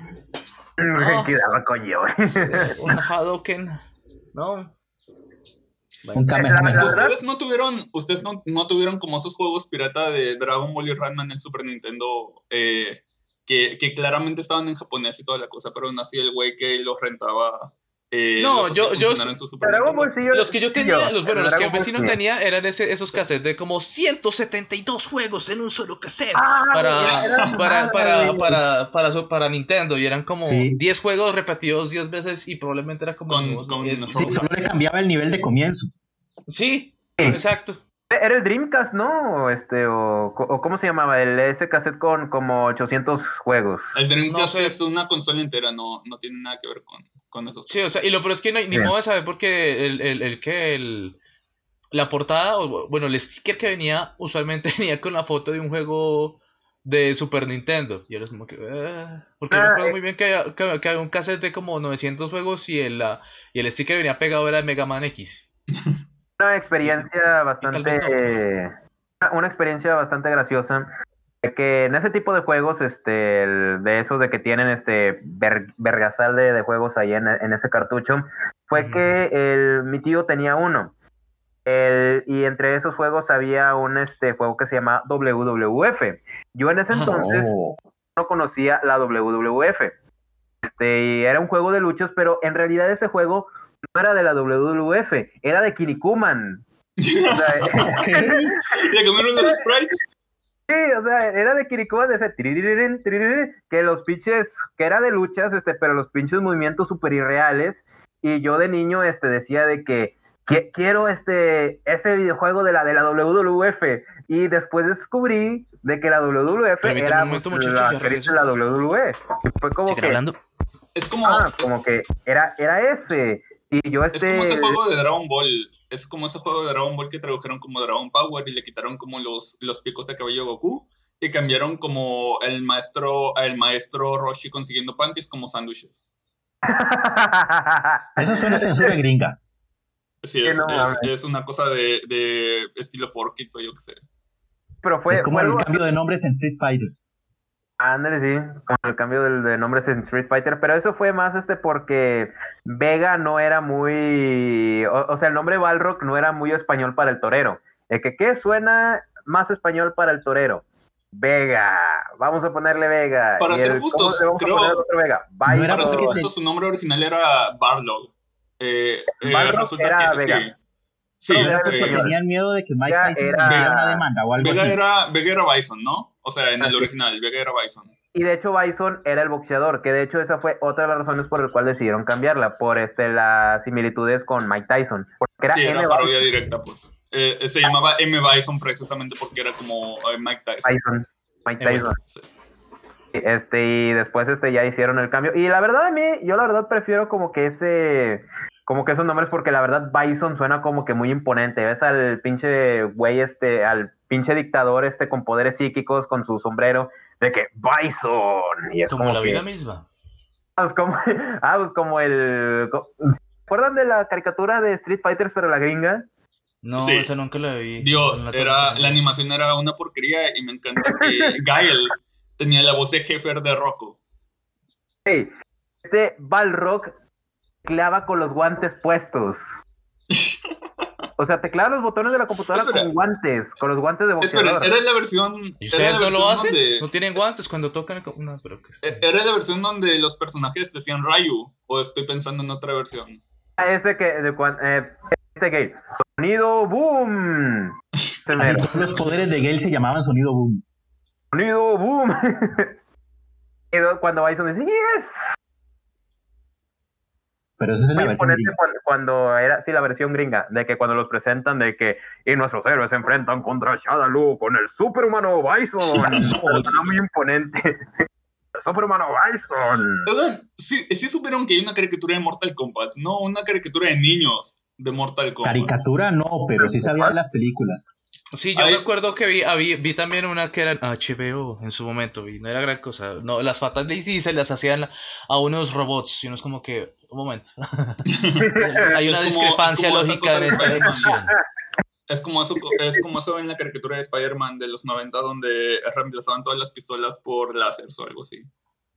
No. Quedaba con Yori. Un Hadoken. ¿No? La Ustedes no tuvieron, ustedes no, no tuvieron como esos juegos pirata de Dragon Ball y Ranma en el Super Nintendo eh, que, que claramente estaban en japonés y toda la cosa, pero aún así el güey que los rentaba. Eh, No, yo- yo- Los que yo tenía, los, bueno, el los que Ball vecino tenía eran ese, esos cassettes de como 172 juegos en un solo cassette. Ah, para, para, para, para, para, Nintendo y eran como Sí. 10 juegos repetidos 10 veces y probablemente era como Con- nuevos con- 10 no. Sí, juegos. solo le cambiaba el nivel de comienzo. Sí, Sí. exacto. Era el Dreamcast, ¿no? O Este, o, o ¿cómo se llamaba? El ese cassette con como 800 juegos. El Dreamcast No sé. es una consola entera, no, no tiene nada que ver con, con esos. Sí, o sea, y lo peor es que no hay ni modo de saber porque el, el, el que el la portada, o bueno, el sticker que venía usualmente venía con la foto de un juego de Super Nintendo. Y era como que. eh, porque yo Ah, recuerdo eh. muy bien que, había- que, había- que había un cassette de como 900 juegos y el, la, y el sticker venía pegado era de Mega Man X. Una experiencia bastante. no. eh, una experiencia bastante graciosa. Que en ese tipo de juegos, este, el- de esos de que tienen este ver- vergasal de, de juegos ahí en, en ese cartucho, fue que el, mi tío tenía uno. El- y entre esos juegos había un este juego que se llama WWF. Yo en ese Ajá. entonces Oh. no conocía la WWF. Este, y era un juego de luchas, pero en realidad ese juego no era de la WWF, era de Kinnikuman. O sea, ¿Le cambiaron los sprites? Sí, o sea, era de Kinnikuman de ese tiriririn, tiriririn, que los pinches, que era de luchas, este, pero los pinches movimientos súper irreales. Y yo de niño, este, decía de que "Qui- quiero este, ese videojuego de la, de la WWF. Y después descubrí de que la WWF Permítame era momento, pues, muchachos, la, que la WWE. Fue como ¿Siguen que, hablando? Es como, ah, como que era, era ese. Y yo es este... como ese juego de Dragon Ball. Es como ese juego de Dragon Ball que tradujeron como Dragon Power y le quitaron como los, los picos de cabello a Goku. Y cambiaron como el maestro, el maestro Roshi consiguiendo panties como sándwiches. Eso suena a censura gringa. Sí, es, no es- es una cosa de, de estilo 4Kids o yo qué sé. Pero fue, es como fue el algo- cambio de nombres en Street Fighter. Ándale, sí, con el cambio del- de, nombres en Street Fighter, pero eso fue más este porque Vega no era muy, o, o sea, el nombre Balrog no era muy español para el torero. El que qué suena más español para el torero. Vega, vamos a ponerle Vega. Para Y ser el- justos, ¿cómo le vamos a creo- Vega? No era Para ser porque justo, su nombre original era Barlog. Eh, eh, resulta era que Vega. sí. Sí, eh, tenían miedo de que Mike Vega Tyson era- una demanda o algo Vega así. era, Vega era Bison, ¿no? O sea, en el original, Vega era Bison. Y de hecho Bison era el boxeador, que de hecho esa fue otra de las razones por las cuales decidieron cambiarla, por este las similitudes con Mike Tyson. Porque era sí, M. era parodia directa, pues. Eh, se llamaba M. Bison precisamente porque era como eh, Mike Tyson. Tyson. Mike Tyson. Sí. Este, y después este ya hicieron el cambio. Y la verdad a mí, yo la verdad prefiero como que ese, como que esos nombres, porque la verdad Bison suena como que muy imponente. Ves al pinche güey este, al pinche dictador este con poderes psíquicos, con su sombrero, de que Bison. Y es Como como, la que- vida misma. Ah, pues como, ah, pues como el... ¿Se acuerdan de la caricatura de Street Fighters pero la gringa? No, Sí. esa nunca la vi. Dios, No era, la animación era una porquería y me encanta que Gael tenía la voz de jefe de Rocco. Sí, este Balrog clava con los guantes puestos. O sea, teclaba los botones de la computadora Espera. con guantes, con los guantes de Espera, boxeador. era la versión. ¿Y ustedes la no lo versión hacen? donde- No tienen guantes cuando tocan. el- No, pero que sí. eh, Era la versión donde los personajes decían Ryu. O estoy pensando en otra versión. Ah, Ese que, de eh, este gay. Sonido boom. Así todos los poderes de Gale se llamaban sonido boom. Sonido boom. Cuando Bison dice, yes. Pero esa es la Muy versión imponente gringa. cuando, era, sí, la versión gringa, de que cuando los presentan, de que y nuestros héroes se enfrentan contra Shadaloo con el superhumano Bison. Bison. Era muy imponente. El superhumano Bison. Sí, sí supieron que hay una caricatura de Mortal Kombat. No, una caricatura de niños de Mortal Kombat. Caricatura no, pero sí sabía de las películas. Sí, yo Ahí- recuerdo que vi, habí- vi también una que era en HBO en su momento, vi, no era gran cosa. No, las sí se las hacían a unos robots, y uno es como que, un momento. Hay una como- discrepancia es lógica en de esa emoción. Es como, eso, es como eso en la caricatura de Spider-Man de los 90 donde reemplazaban todas las pistolas por láseres o algo así.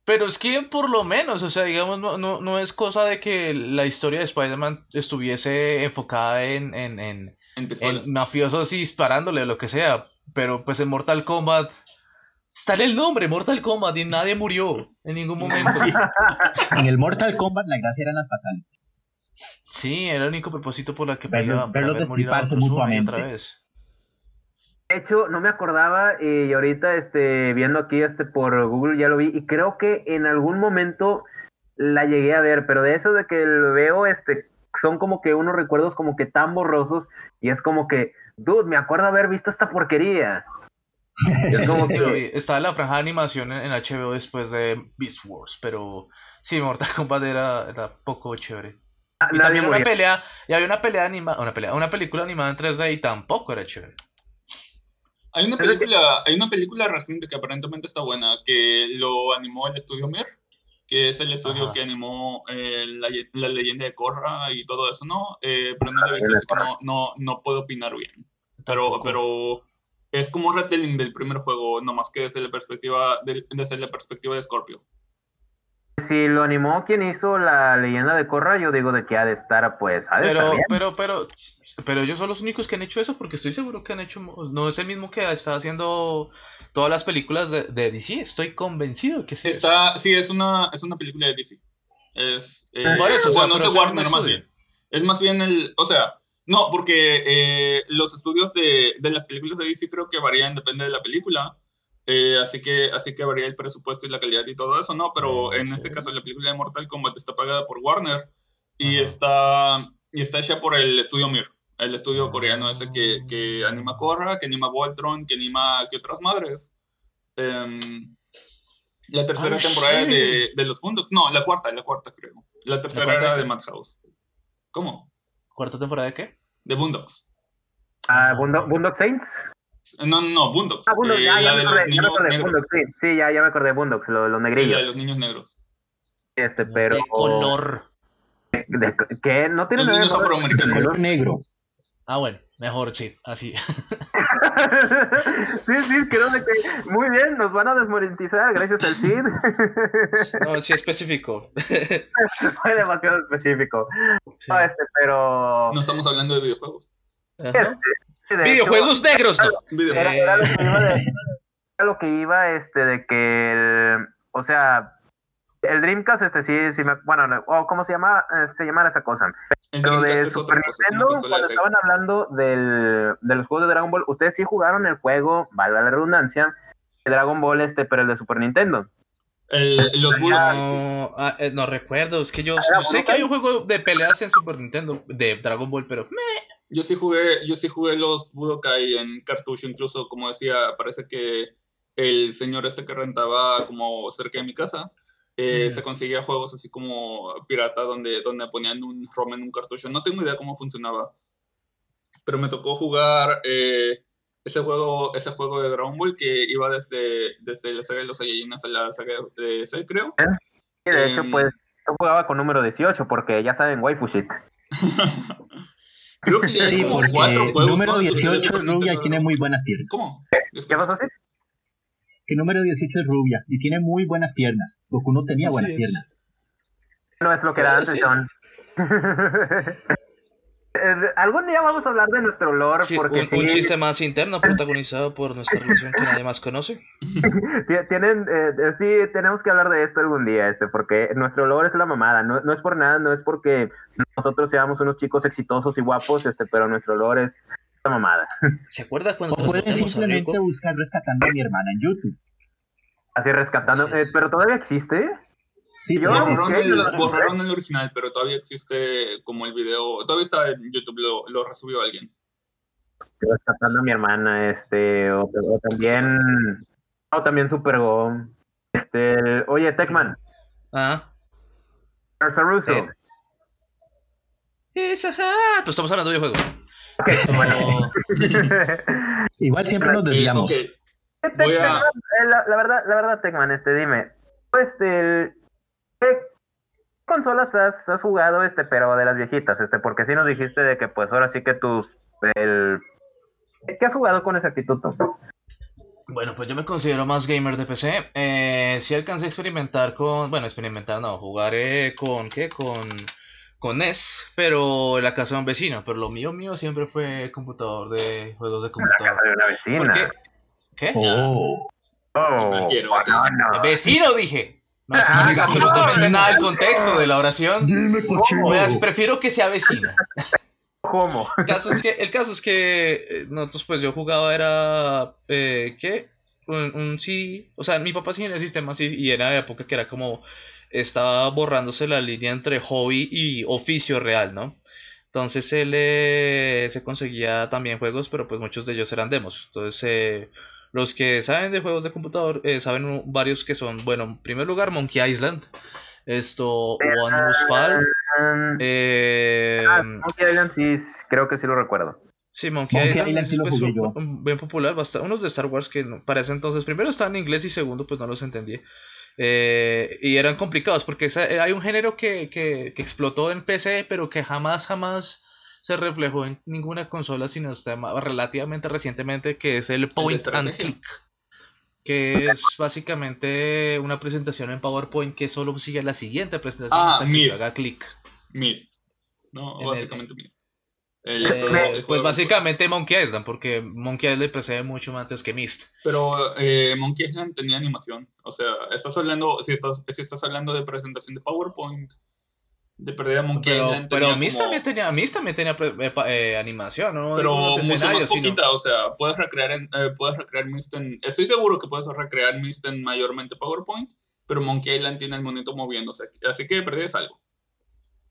Pero es que por lo menos, o sea, digamos, no, no, no es cosa de que la historia de Spider-Man estuviese enfocada en, en, en, En mafiosos y disparándole o lo que sea. Pero pues en Mortal Kombat está en el nombre, Mortal Kombat, y nadie murió en ningún momento. En el Mortal Kombat la gracia eran las fatales. Sí, era el único propósito por el que Verlo- peleaban, verlos y mutuamente. otra vez. De hecho, no me acordaba y ahorita este, viendo aquí este por Google ya lo vi y creo que en algún momento la llegué a ver, pero de eso de que lo veo, este, son como que unos recuerdos como que tan borrosos y es como que, dude, me acuerdo haber visto esta porquería. Es como que. Estaba la franja de animación en, en HBO después de Beast Wars, pero sí, Mortal Kombat era, era poco chévere. Y nadie también una pelea, y había una pelea animada, una pelea, una película animada en 3D y tampoco era chévere. Hay una película, hay una película reciente que aparentemente está buena, que lo animó el estudio Mir, que es el estudio Ajá. que animó eh, la, la leyenda de Korra y todo eso, ¿no? Eh, pero no la he visto, así que no, no, no puedo opinar bien. Pero, pero es como un retelling del primer juego, nomás que desde la perspectiva, del- desde la perspectiva de Scorpio. Si lo animó quien hizo la leyenda de Korra, yo digo de que ha de estar, pues, ha de estar Pero, bien. pero, pero, pero ellos son los únicos que han hecho eso porque estoy seguro que han hecho, no es el mismo que está haciendo todas las películas de, de DC, estoy convencido que sí. es. Está, sí, es una, es una película de DC. Es, eh, Por eso, o sea, bueno, es de Warner más bien. Es más bien el, o sea, no, porque eh, los estudios de, de las películas de DC creo que varían, depende de la película. Eh, así que así que varía el presupuesto y la calidad y todo eso, ¿no? Pero en este caso la película de Mortal Kombat está pagada por Warner y Ajá. está y está hecha por el estudio Mir, el estudio coreano ese que, que anima Korra, que anima Voltron, que anima que otras madres. Em, la tercera Oh, temporada de, de los Boondocks, no, la cuarta, la cuarta creo. La tercera cuarta era qué? de Madhouse. ¿Cómo? ¿Cuarta temporada de qué? De Boondocks. Ah, Boondock, Boondock Saints. No, no, no, Boondocks. Ah, Boondock, Eh, ya, me acordé, ya me acordé, sí, sí, ya, ya me acordé de Boondocks, los, los Sí, la negrillos. de los niños negros. Este, pero... De color. de- ¿Qué? No tiene Los niños color. afroamericanos. Color negro. Ah, bueno, mejor, sí, así. sí, sí, creo que muy bien, nos van a desmonetizar gracias al CID. No, sí específico. Fue demasiado específico. Sí. No, este, pero No estamos hablando de videojuegos. Ajá. De hecho, Videojuegos negros, no. Videojuegos. era, era lo que iba de- era lo que iba, este, de que el, o sea, el Dreamcast, este sí, sí me, bueno, no, o ¿cómo se llama? Se llama esa cosa. El Pero Dreamcast de es Super Nintendo, cuando estaban hablando del, de los juegos de Dragon Ball, ustedes sí jugaron el juego, valga la redundancia, de Dragon Ball, este, pero el de Super Nintendo. El- los Budokai, sí. No, ah, eh, no recuerdo, es que yo, ¿Era yo sé que hay un juego de peleas en Super Nintendo de Dragon Ball, pero meh, Yo sí jugué, yo sí jugué los Budokai en cartucho, incluso como decía, parece que el señor ese que rentaba como cerca de mi casa, eh, Mm. se conseguía juegos así como pirata donde, donde ponían un ROM en un cartucho. No tengo idea cómo funcionaba. Pero me tocó jugar eh, ese juego, ese juego de Dragon Ball que iba desde, desde la saga de los Saiyajin hasta la saga de Cell, creo. Y de hecho, Em. pues, yo jugaba con número 18, porque ya saben, waifu shit. Creo que Sí, como porque cuatro juegos. número ¿no? de 18 Super es rubia y tiene muy buenas piernas. ¿Cómo? ¿Qué vas a hacer? Que número 18 es rubia y tiene muy buenas piernas. Goku no tenía Así buenas es. piernas. No es lo que era Puede antes. John. Eh, Algún día vamos a hablar de nuestro lore, Sí, porque un, un chiste más interno protagonizado por nuestra relación que nadie más conoce. ti- tienen, eh, sí, tenemos que hablar de esto algún día, este, porque nuestro lore es la mamada. No, no es por nada, no es porque nosotros seamos unos chicos exitosos y guapos, este, pero nuestro lore es la mamada. ¿Se acuerda cuando O pueden simplemente buscar rescatando a mi hermana en YouTube. Así rescatando. Eh, pero todavía existe. Sí, existe. Borraron el, lo- borraron el original, pero todavía existe como el video. Todavía está en YouTube, lo, lo resubió alguien. Rescatando a mi hermana, este, o, o también, o también Super Go. Este, oye, Techman, Ah. Ursa Russo. Sí. Es, ajá. Pues estamos hablando de videojuegos. Ok, bueno. No, Igual siempre nos Eh, desviamos. ok, Voy a- Techman, eh, la, la verdad, la verdad, Techman, este, dime, este, el- ¿qué consolas has, has jugado, este, pero de las viejitas, este, porque sí nos dijiste de que, pues, ahora sí que tus, el, ¿qué has jugado con exactitud? tú? Bueno, pues yo me considero más gamer de PC. Eh, sí alcancé a experimentar con, bueno, experimentar no, jugaré con, ¿qué? Con, con NES, pero en la casa de un vecino. Pero lo mío, mío siempre fue computador de juegos de computador. Casa de una ¿Por vecina. qué? ¿Qué? Oh, Oh, No quiero, no, no. Vecino, dije. No Ah, absolutamente cochino. nada el contexto de la oración. dime cochino. Veas, prefiero que sea vecina. ¿Cómo? El caso es que, el caso es que eh, nosotros, pues yo jugaba, era. Eh, ¿Qué? Un, un CD. O sea, mi papá sí tenía el sistema así y era de época que era como. Estaba borrándose la línea entre hobby y oficio real, ¿no? Entonces él eh, se conseguía también juegos, pero pues muchos de ellos eran demos. Entonces, eh, los que saben de juegos de computador eh, saben varios que son, bueno, en primer lugar, Monkey Island. Esto, One Must Fall. Um, Eh, ah, Monkey Island sí, creo que sí lo recuerdo. Sí, Monkey, Monkey Island, Island sí lo jugué fue yo. un- bien popular, bastante, unos de Star Wars que no- para ese entonces, primero estaban en inglés y segundo pues no los entendí. Eh, y eran complicados porque esa- hay un género que, que, que explotó en PC pero que jamás, jamás se reflejó en ninguna consola sino hasta relativamente recientemente que es el point and click. Que es básicamente una presentación en PowerPoint que solo sigue la siguiente presentación Ah, hasta que haga clic. Mist. No, En el- básicamente Mist. El Eh, juego- el pues básicamente Monkey Island, porque Monkey Island precede mucho más antes que Myst. Pero eh, Monkey Island tenía animación. O sea, estás hablando, si estás, si estás hablando de presentación de PowerPoint, de perdida Monkey Pero, Island pero Myst como- también tenía, también tenía pre- eh, eh, animación, ¿no? pero los mucho más escenarios, sino- poquita, o sea, puedes recrear, en- eh, puedes recrear en, estoy seguro que puedes recrear Myst en mayormente PowerPoint, pero Monkey Island tiene el monito moviéndose, así que perdí es algo.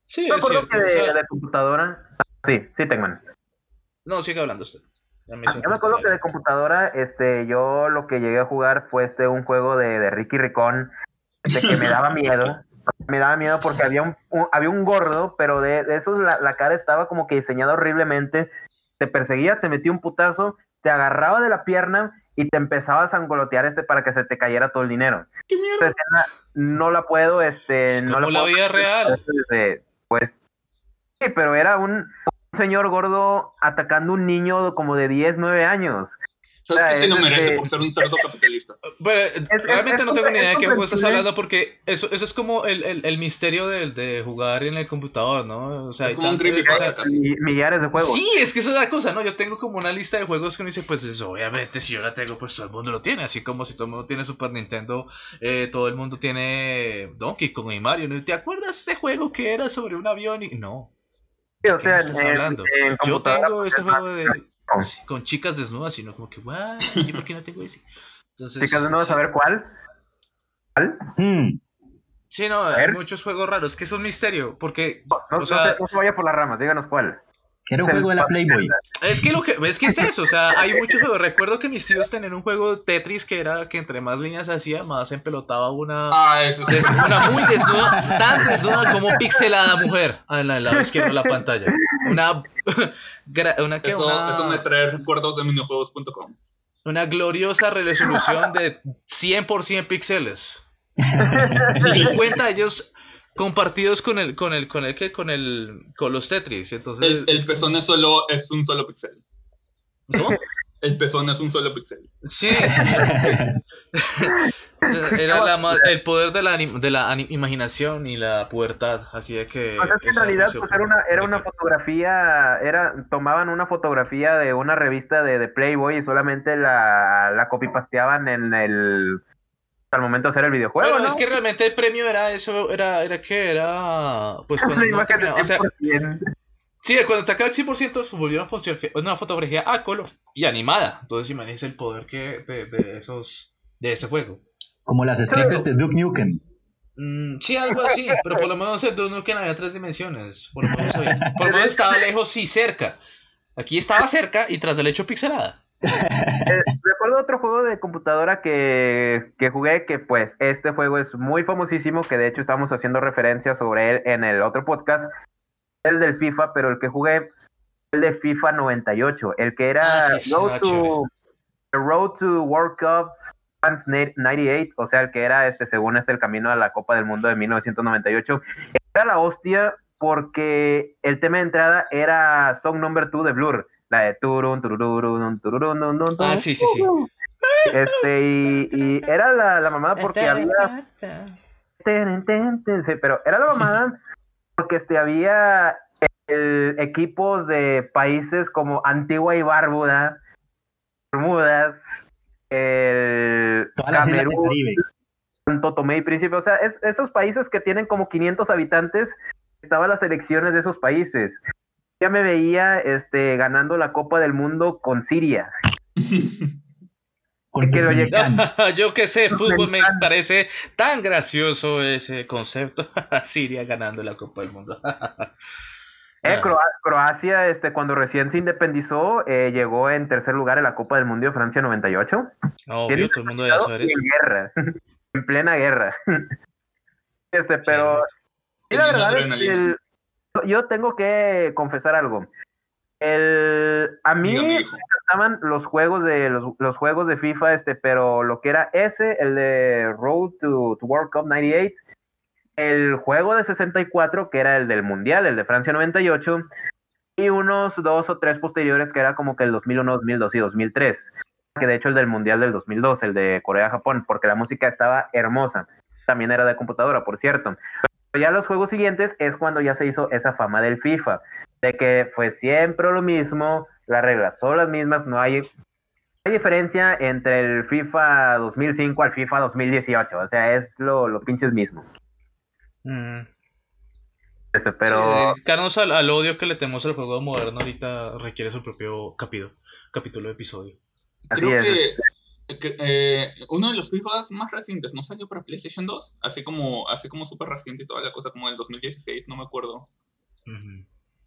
Sí, recuerdo cierto. que o de, sea, de computadora. Sí, sí, Techman. no, sigue hablando usted. Me Ah, Yo me acuerdo que de computadora, este, yo lo que llegué a jugar fue este un juego de, de Ricky Ricón, este, que me daba miedo. Me daba miedo porque había un, un- había un gordo, pero de, de esos la, la cara estaba como que diseñada horriblemente. Te perseguía, te metía un putazo, te agarraba de la pierna y te empezaba a sangolotear este para que se te cayera todo el dinero. ¿Qué mierda? Esta escena no la puedo, este, Es no como la vida real. desde, pues sí, pero era un, un señor gordo atacando a un niño como de 10, 9 años. ¿Sabes que Ah, sí lo es merece por ser un cerdo capitalista? Pero realmente no tengo ni idea de qué juego estás hablando porque eso, eso es como el, el, el misterio del, de jugar en el computador, ¿no? O sea, Es como un o creepypasta sea, casi. Millares de juegos. Sí, es que esa es la cosa, ¿no? Yo tengo como una lista de juegos que me dice, pues eso, obviamente, si yo la tengo, pues todo el mundo lo tiene. Así como si todo el mundo tiene Super Nintendo, eh, todo el mundo tiene Donkey Kong y Mario. ¿no? ¿Te acuerdas de ese juego que era sobre un avión? Y no. Sí, o ¿qué sea, estás en- hablando? en Yo tengo es más- juego de, con- chicas desnudas, sino como que, ¿what? ¿Y por qué no tengo ese? Entonces, Chicas, no vas sí. a ver cuál. ¿Cuál? Hmm, Sí, no, hay muchos juegos raros, que es un misterio, porque No, no O sea- se, no se vaya por las ramas, díganos cuál. Era un juego de la Playboy. Es que lo que es que es eso, o sea, hay muchos juegos. Recuerdo que mis tíos tenían un juego de Tetris que era que entre más líneas hacía, más empelotaba una Ah, eso sí. una muy desnuda, tan desnuda como pixelada mujer al lado izquierdo de la pantalla. Una ¿qué? Eso, una, eso me trae recuerdos de minijuegos.com. una gloriosa resolución de 100% píxeles. 50 de ellos compartidos con el con el con el que con el con los Tetris, entonces El, el pezón es solo es un solo pixel. ¿cómo? El pezón es un solo pixel. Sí. Era la el poder de la, de la imaginación y la pubertad, así de que... O sea, que en realidad pues, era una, era una fotografía, era, tomaban una fotografía de una revista de, de Playboy y solamente la, la copypasteaban en el al momento de hacer el videojuego. Bueno, ¿no? es que realmente el premio era eso, era, era que era... Pues cuando no terminaba- o sea, 100%. sí, cuando te acaba el 100% se volvió una, una fotografía a color y animada. Entonces imagínense el poder que de, de esos de ese juego. Como las estrellas de Duke Nukem. Mm, sí, algo así, pero por lo menos el Duke Nukem había tres dimensiones. Por lo menos, por lo menos estaba lejos, sí, cerca. Aquí estaba cerca y tras el hecho pixelada. Eh, recuerdo otro juego de computadora que, que jugué, que pues este juego es muy famosísimo, que de hecho estamos haciendo referencia sobre él en el otro podcast, el del FIFA, pero el que jugué, el de FIFA 98, el que era Ah, sí, Road, to, chévere. The Road to World Cup France 98, o sea, el que era, este, según es el camino a la Copa del Mundo de 1998, era la hostia porque el tema de entrada era Song Number 2 de Blur, la de turun, turururun, tururun, turun, turun, Ah, sí, sí, sí. este, y, y era la, la mamada porque había. Ten, ten, ten, sí, pero era la mamada porque este, había el- equipos de países como Antigua y Barbuda, Bermudas, el Todas Camerún. Santo Tomé y Príncipe. O sea, es- esos países que tienen como 500 habitantes, estaban las elecciones de esos países. Ya me veía este, ganando la Copa del Mundo con Siria. Con que lo. Yo que sé, fútbol me parece tan gracioso ese concepto. Siria ganando la Copa del Mundo. Eh, Ah. Croa- Croacia, este, cuando recién se independizó, eh, llegó en tercer lugar en la Copa del Mundo de Francia 98. Obvio, todo el mundo debe saber Y eso. en guerra, en plena guerra. Este, pero sí, la verdad es que el- yo tengo que confesar algo. El, a mí me encantaban los juegos de los, los juegos de FIFA, este, pero lo que era ese, el de Road to, to World Cup 98, el juego de 64, que era el del Mundial, el de Francia 98, y unos dos o tres posteriores, que era como que el 2001, 2002 y 2003, que de hecho el del Mundial del 2002, el de Corea-Japón, porque la música estaba hermosa. También era de computadora, por cierto. Pero ya los juegos siguientes es cuando ya se hizo esa fama del FIFA, de que fue siempre lo mismo, las reglas son las mismas, no hay, hay diferencia entre el FIFA 2005 al FIFA 2018, o sea, es lo, lo pinches mismo. Mm. Este, pero Sí, dedicarnos al, al odio que le tenemos al juego moderno ahorita requiere su propio capítulo, capítulo episodio. así Creo es. que, eh, uno de los FIFAs más recientes no salió para PlayStation 2, así como, así como súper reciente y toda la cosa, como el 2016, no me acuerdo.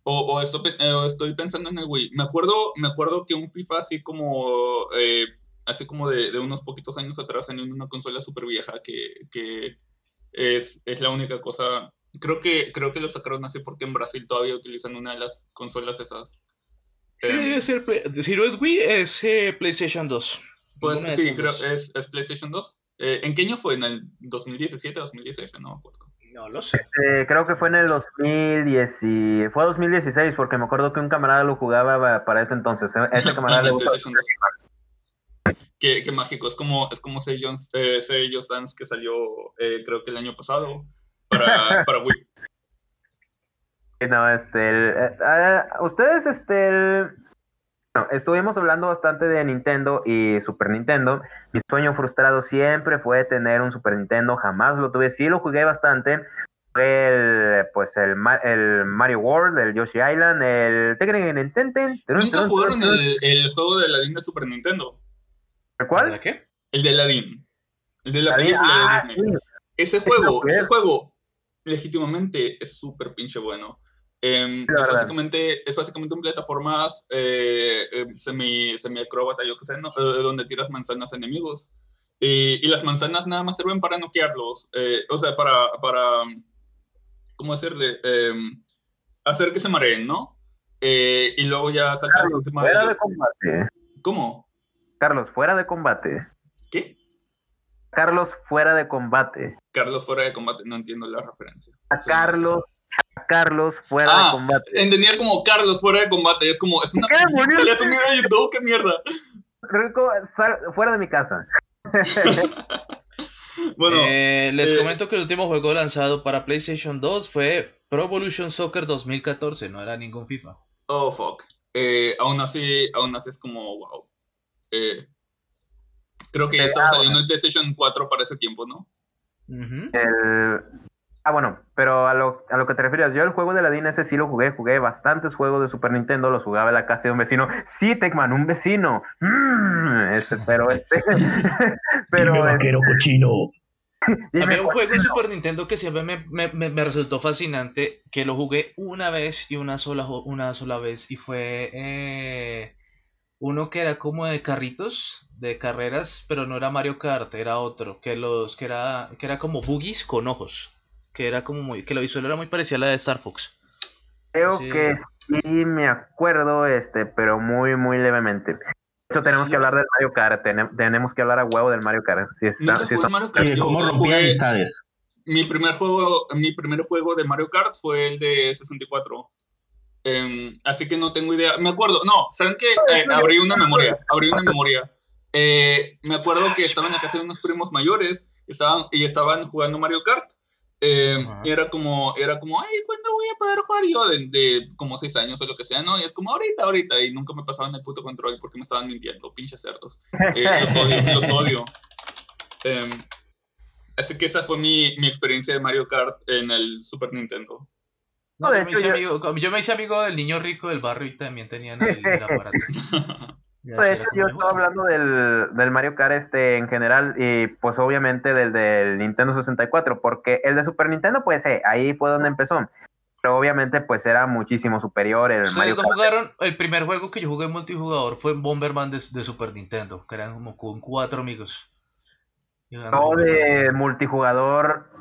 O, o eh, o estoy pensando en el Wii. Me acuerdo, me acuerdo que un FIFA así como, eh, así como de, de unos poquitos años atrás en una consola súper vieja que, que es, es la única cosa. Creo que, creo que lo sacaron así porque en Brasil todavía utilizan una de las consolas esas. Sí, Em, ser Play- si no es Wii, es eh, PlayStation 2. Pues sí, creo dos. es, es PlayStation 2. Eh, ¿En qué año fue? ¿En el 2017, 2018? No me acuerdo. No lo sé. Eh, creo que fue en el 2010 y fue 2016 porque me acuerdo que un camarada lo jugaba para ese entonces. eh, Ese camarada le En gustaba. PlayStation 2. Qué, qué mágico. Es como, es como Say Jones- eh, Say Just Dance que salió eh, creo que el año pasado para, para Wii. No, este, el- eh, eh, ustedes, este, el- estuvimos hablando bastante de Nintendo y Super Nintendo. Mi sueño frustrado siempre fue tener un Super Nintendo, jamás lo tuve, sí lo jugué bastante. Fue el, pues el, el Mario World, el Yoshi Island, el Nunca jugaron el, el juego de Aladdin de Super Nintendo. ¿El cuál? ¿Para qué? El de Aladdin. El de la Aladdin, película ah, de Disney. sí. Ese juego, ese es. juego, legítimamente es súper pinche bueno. Em, es, básicamente, es básicamente un plataformas eh, em, semi, semi acróbata, yo que sé, ¿no? Eh, donde tiras manzanas a enemigos. Y, y, las manzanas nada más sirven para noquearlos. Eh, o sea, para, para ¿cómo hacerle? Em, hacer que se mareen, ¿no? y luego ya saltar encima fuera de, de combate. ¿Cómo? Carlos, fuera de combate. ¿Qué? Carlos fuera de combate. Carlos fuera de combate, no entiendo la referencia. A Carlos Carlos fuera de ah, combate. Entendía como Carlos fuera de combate. Es como, es una ¿Qué, es un video de YouTube, qué mierda. Rico, fuera de mi casa. bueno, eh, les eh, comento que el último juego lanzado para PlayStation 2 fue Pro Evolution Soccer 2014, no era ningún FIFA. Oh, fuck. Eh, aún así, aún así es como, wow. creo que ya estaba saliendo el PlayStation 4 para ese tiempo, ¿no? el, Ah, bueno, pero a lo, a lo que te refieres, yo el juego de la DIN ese sí lo jugué, jugué bastantes juegos de Super Nintendo, los jugaba en la casa de un vecino. Sí, Tecman, un vecino. Mm, este, pero este. pero Dime, vaquero este, cochino. Había un juego de Super Nintendo que siempre me, me, me, resultó fascinante, que lo jugué una vez y una sola, una sola vez, y fue eh, uno que era como de carritos, de carreras, pero no era Mario Kart, era otro, que los que era, que era como boogies con ojos que era como muy, que la visual era muy parecida a la de Star Fox. Creo que sí me acuerdo, este, pero muy, muy levemente. De hecho, tenemos que hablar del Mario Kart, tenemos que hablar a huevo del Mario Kart. ¿Cómo rompía amistades? Mi primer juego, mi primer juego de Mario Kart fue el de 64. Em, así que no tengo idea. Me acuerdo, no, ¿saben qué? Eh, abrí una memoria, abrí una memoria. Eh, me acuerdo que estaba en la casa de unos primos mayores estaban, y estaban jugando Mario Kart. Eh, era como, era como, ay, ¿cuándo voy a poder jugar? yo de, como seis años o lo que sea, ¿no? Y es como, ahorita, ahorita. Y nunca me pasaban el puto control porque me estaban mintiendo, pinches cerdos. Eh, los odio, los odio. Em, así que esa fue mi, mi, experiencia de Mario Kart en el Super Nintendo. No, yo, me hice amigo, yo me hice amigo del niño rico del barrio y también tenían el, el aparato. de hecho, yo estaba hablando del, del, Mario Kart este en general y pues obviamente del, del Nintendo 64, porque el de Super Nintendo pues eh, ahí fue donde empezó. Pero obviamente pues era muchísimo superior el Mario Kart. jugaron? El primer juego que yo jugué multijugador fue Bomberman de, de Super Nintendo, que eran como con cuatro amigos. No, de multijugador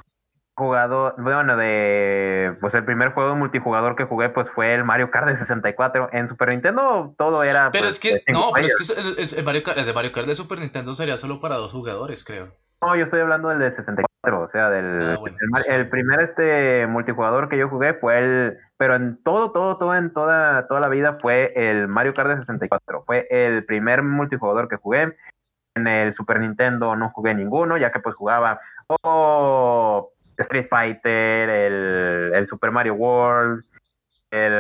jugador, bueno, de pues el primer juego multijugador que jugué pues fue el Mario Kart de 64. En Super Nintendo todo era Pero pues, es que no, pero es que el, Mario Kart, de Mario Kart de Super Nintendo sería solo para dos jugadores, creo. No, yo estoy hablando del de 64, o sea, del ah, el, primer este multijugador que yo jugué fue el pero en todo todo todo en toda toda la vida fue el Mario Kart de 64. Fue el primer multijugador que jugué. En el Super Nintendo no jugué ninguno, ya que pues jugaba o Street Fighter, el, Super Mario World, el,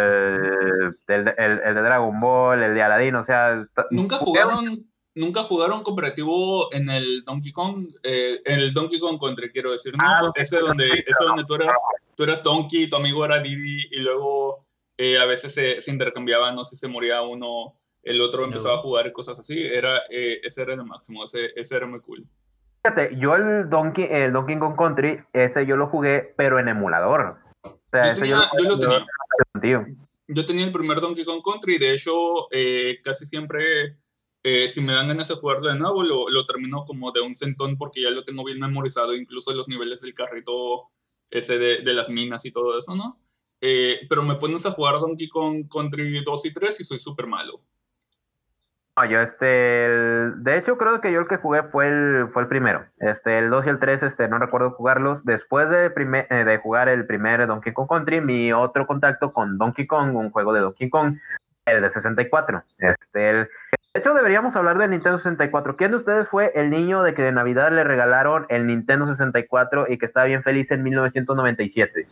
el, de Dragon Ball, el de Aladdin, o sea... ¿Nunca jugaron, nunca jugaron cooperativo en el Donkey Kong? Eh, el Donkey Kong Country, quiero decir, ¿no? Ah, ese donde, ese donde tú eras, tú eras Donkey, tu amigo era Didi, y luego eh, a veces se, se intercambiaban, no sé, se moría uno, el otro empezaba a jugar y cosas así, era, eh, ese era el máximo, ese, ese era muy cool. Fíjate, yo el Donkey, el Donkey Kong Country, ese yo lo jugué, pero en emulador. O sea, yo, tenía, yo, lo tenía. Yo tenía el primer Donkey Kong Country, de hecho, eh, casi siempre, eh, si me dan ganas de jugarlo de nuevo, lo, lo, termino como de un centón porque ya lo tengo bien memorizado, incluso los niveles del carrito ese de, de las minas y todo eso, ¿no? Eh, pero me pones a jugar Donkey Kong Country 2 y 3 y soy súper malo. No, yo este, de hecho creo que yo el que jugué fue el, fue el primero. Este, el 2 y el 3, este, no recuerdo jugarlos. Después de, primer, eh, de jugar el primer Donkey Kong Country, mi otro contacto con Donkey Kong, un juego de Donkey Kong, el de 64. Este, el, de hecho deberíamos hablar del Nintendo 64. ¿Quién de ustedes fue el niño de que de Navidad le regalaron el Nintendo 64 y que estaba bien feliz en 1997?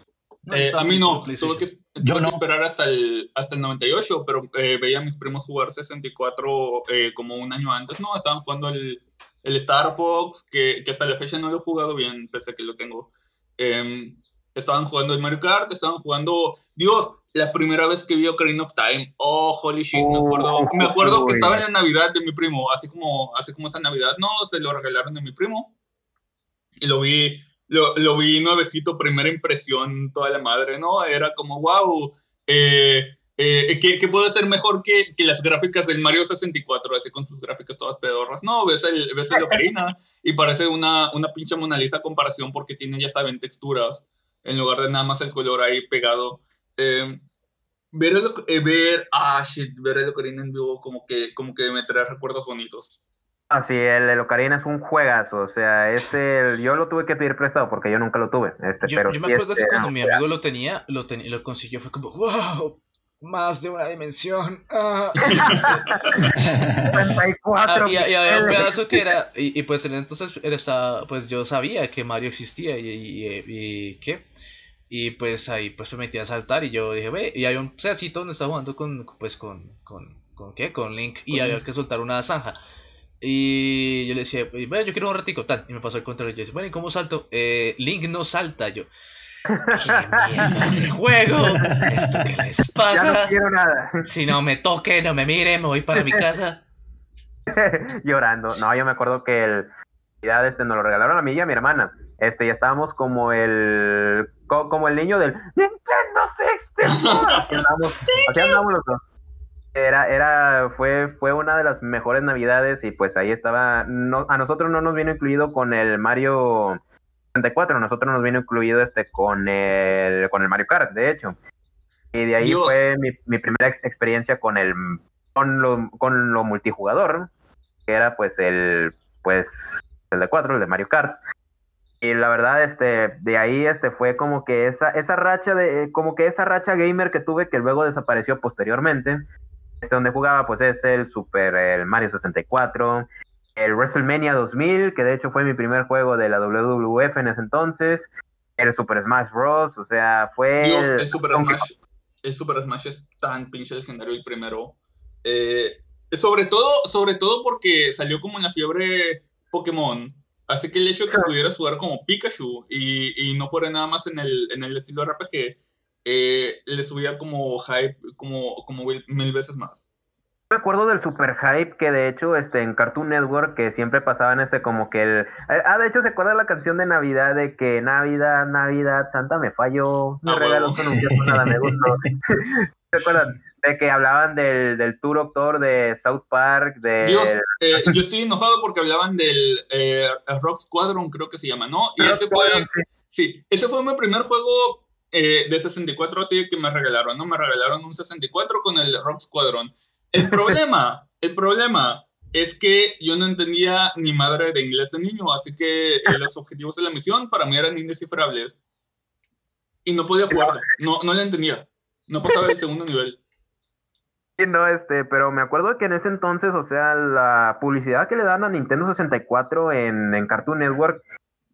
Eh, a mí no, tuve que, esperar hasta el, hasta el 98, pero eh, veía a mis primos jugar 64 eh, como un año antes. No, estaban jugando el, el Star Fox, que, que, hasta la fecha no lo he jugado bien, pese a que lo tengo. Em, estaban jugando el Mario Kart, estaban jugando. Dios, la primera vez que vi Ocarina of Time. Oh, holy shit, me acuerdo, me acuerdo que estaba en la Navidad de mi primo, así como, así como esa Navidad. No, se lo regalaron de mi primo. Y lo vi lo, lo vi nuevecito, primera impresión, toda la madre, ¿no? Era como, wow, eh, eh, ¿qué, puede ser mejor que, que, las gráficas del Mario 64, así con sus gráficas todas pedorras? No, ves el, ves el Ocarina y parece una, una pinche Mona Lisa comparación porque tiene, ya saben, texturas en lugar de nada más el color ahí pegado. Eh, ver, el, eh, ver, ah, shit, ver el Ocarina en vivo como que, como que me trae recuerdos bonitos. Ah, sí, el, el, Ocarina es un juegazo, o sea, este, yo lo tuve que pedir prestado porque yo nunca lo tuve, este, yo, pero... Yo me acuerdo que cuando mi amigo lo tenía, lo, ten, lo consiguió, fue como, wow, más de una dimensión. Ah. 54 ah, y, y, había un pedazo que era, y, y pues entonces era, pues yo sabía que Mario existía y, y, y ¿qué? Y pues ahí pues me metí a saltar y yo dije, ve, y hay un pedacito donde estaba jugando con, pues con, con, con ¿qué? Con Link y había que soltar una zanja. Y yo le decía, bueno, yo quiero un ratico, tal. Y me pasó el control y yo decía, bueno, ¿y cómo salto? Eh, Link no salta. Yo, ¿qué mierda de juego? ¿Esto qué les pasa? Ya no quiero nada. Si no me toque, no me mire, me voy para mi casa. Llorando. No, yo me acuerdo que el este nos lo regalaron a mí y a mi hermana este, ya estábamos como el, como el niño del Nintendo 64. Así andamos, así andamos los dos. Era, era, fue, fue una de las mejores navidades y pues ahí estaba, no, a nosotros no nos vino incluido con el Mario 64, a nosotros nos vino incluido este con el, con el Mario Kart, de hecho. Y de ahí fue mi, mi, primera experiencia con el, con lo, con lo multijugador, que era pues el, pues el de 4, el de Mario Kart y la verdad, este, de ahí este fue como que esa, esa racha de, como que esa racha gamer que tuve que luego desapareció posteriormente. Este donde jugaba, pues es el Super, el Mario 64, el WrestleMania 2000, que de hecho fue mi primer juego de la WWF en ese entonces, el Super Smash Bros. O sea, fue. Dios, el, Super Smash. El Super Smash es tan pinche legendario el primero. Eh, sobre todo, sobre todo porque salió como en la fiebre Pokémon. Así que el hecho de que pudieras jugar como Pikachu y, y, no fuera nada más en el, en el estilo RPG, eh, le subía como hype como, como mil veces más. Me acuerdo del super hype que de hecho este en Cartoon Network que siempre pasaban este como que el eh, ah de hecho se acuerda la canción de Navidad de que Navidad Navidad Santa me falló no ah, regalos no nada me gustó ¿Se acuerdan? de que hablaban del, del tour doctor de South Park, de... Dios, eh, yo estoy enojado porque hablaban del eh, Rock Squadron, creo que se llama, ¿no? Y ese fue... Sí. ese fue mi primer juego eh, de 64 así que me regalaron, ¿no? Me regalaron un 64 con el Rock Squadron. El problema, el problema es que yo no entendía ni madre de inglés de niño, así que los objetivos de la misión para mí eran indescifrables. Y no podía jugar, no, no le entendía. No pasaba el segundo nivel no, este, pero me acuerdo que en ese entonces, o sea, la publicidad que le dan a Nintendo 64 en, en Cartoon Network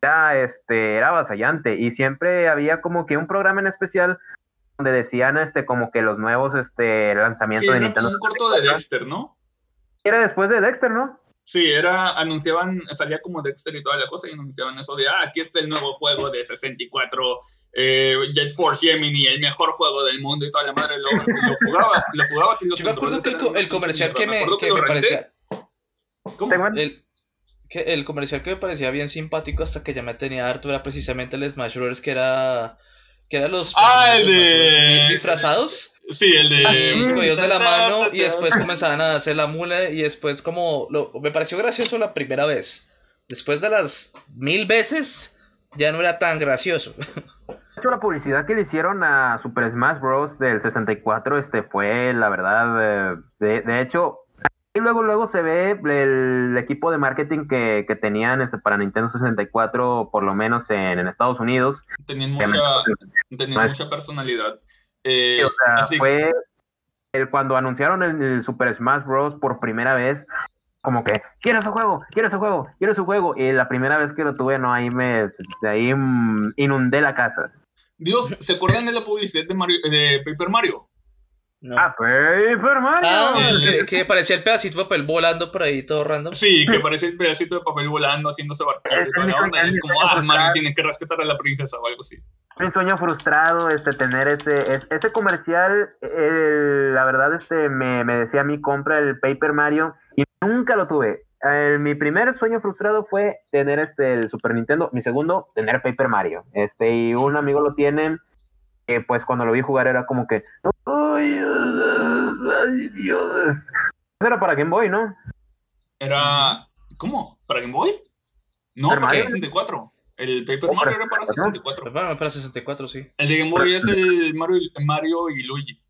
era, este, era avasallante y siempre había como que un programa en especial donde decían, este, como que los nuevos, este, lanzamientos de Nintendo. un corto de Dexter, ¿no? Era después de Dexter, ¿no? Sí, era, anunciaban, salía como Dexter y toda la cosa y anunciaban eso de, ah, aquí está el nuevo juego de 64, eh, Jet Force Gemini, el mejor juego del mundo y toda la madre, lo, lo jugabas, lo jugabas y lo Yo me acuerdo que el, comercial que me, que me parecía... ¿Cómo? El, que el comercial que me parecía bien simpático hasta que ya me tenía harto era precisamente el Smash Bros. que era... Que eran los... Ah, el de... Disfrazados. Sí, el de. Cogidos de la mano y después comenzaban a hacer la mula y después, como. Lo, me pareció gracioso la primera vez. Después de las mil veces, ya no era tan gracioso. De hecho, la publicidad que le hicieron a Super Smash Bros. del 64 este, fue, la verdad. Eh, de, de hecho, y luego, luego se ve el equipo de marketing que, que tenían este, para Nintendo 64, por lo menos en, en Estados Unidos. Tenían mucha, tenían mucha personalidad. Eh, o sea, fue el, cuando anunciaron el, Super Smash Bros. por primera vez, como que, quiero ese juego, quiero ese juego, quiero ese juego. Y la primera vez que lo tuve, no, ahí me, de ahí mm, inundé la casa. Dios, ¿se acuerdan de la publicidad de, Mario, de Paper Mario? Ah, Paper Mario. Ah, que, parecía el pedacito de papel volando por ahí todo random. Sí, que parecía el pedacito de papel volando, haciéndose barquito y toda la onda. Y es como, ah, Mario tiene que rescatar a la princesa o algo así mi sueño frustrado este tener ese ese comercial la verdad este me, decía a mí compra el Paper Mario y nunca lo tuve mi primer sueño frustrado fue tener este el Super Nintendo mi segundo tener Paper Mario este y un amigo lo tiene que pues cuando lo vi jugar era como que no Boy. Ay, Dios. Era para Game Boy, ¿no? Era. ¿Cómo? ¿Para Game Boy? No, ¿Para para Mario? 64. El Paper Oh, Mario para era para 64. Bueno, para 64, sí. El de Game Boy es el Mario, Mario y Luigi.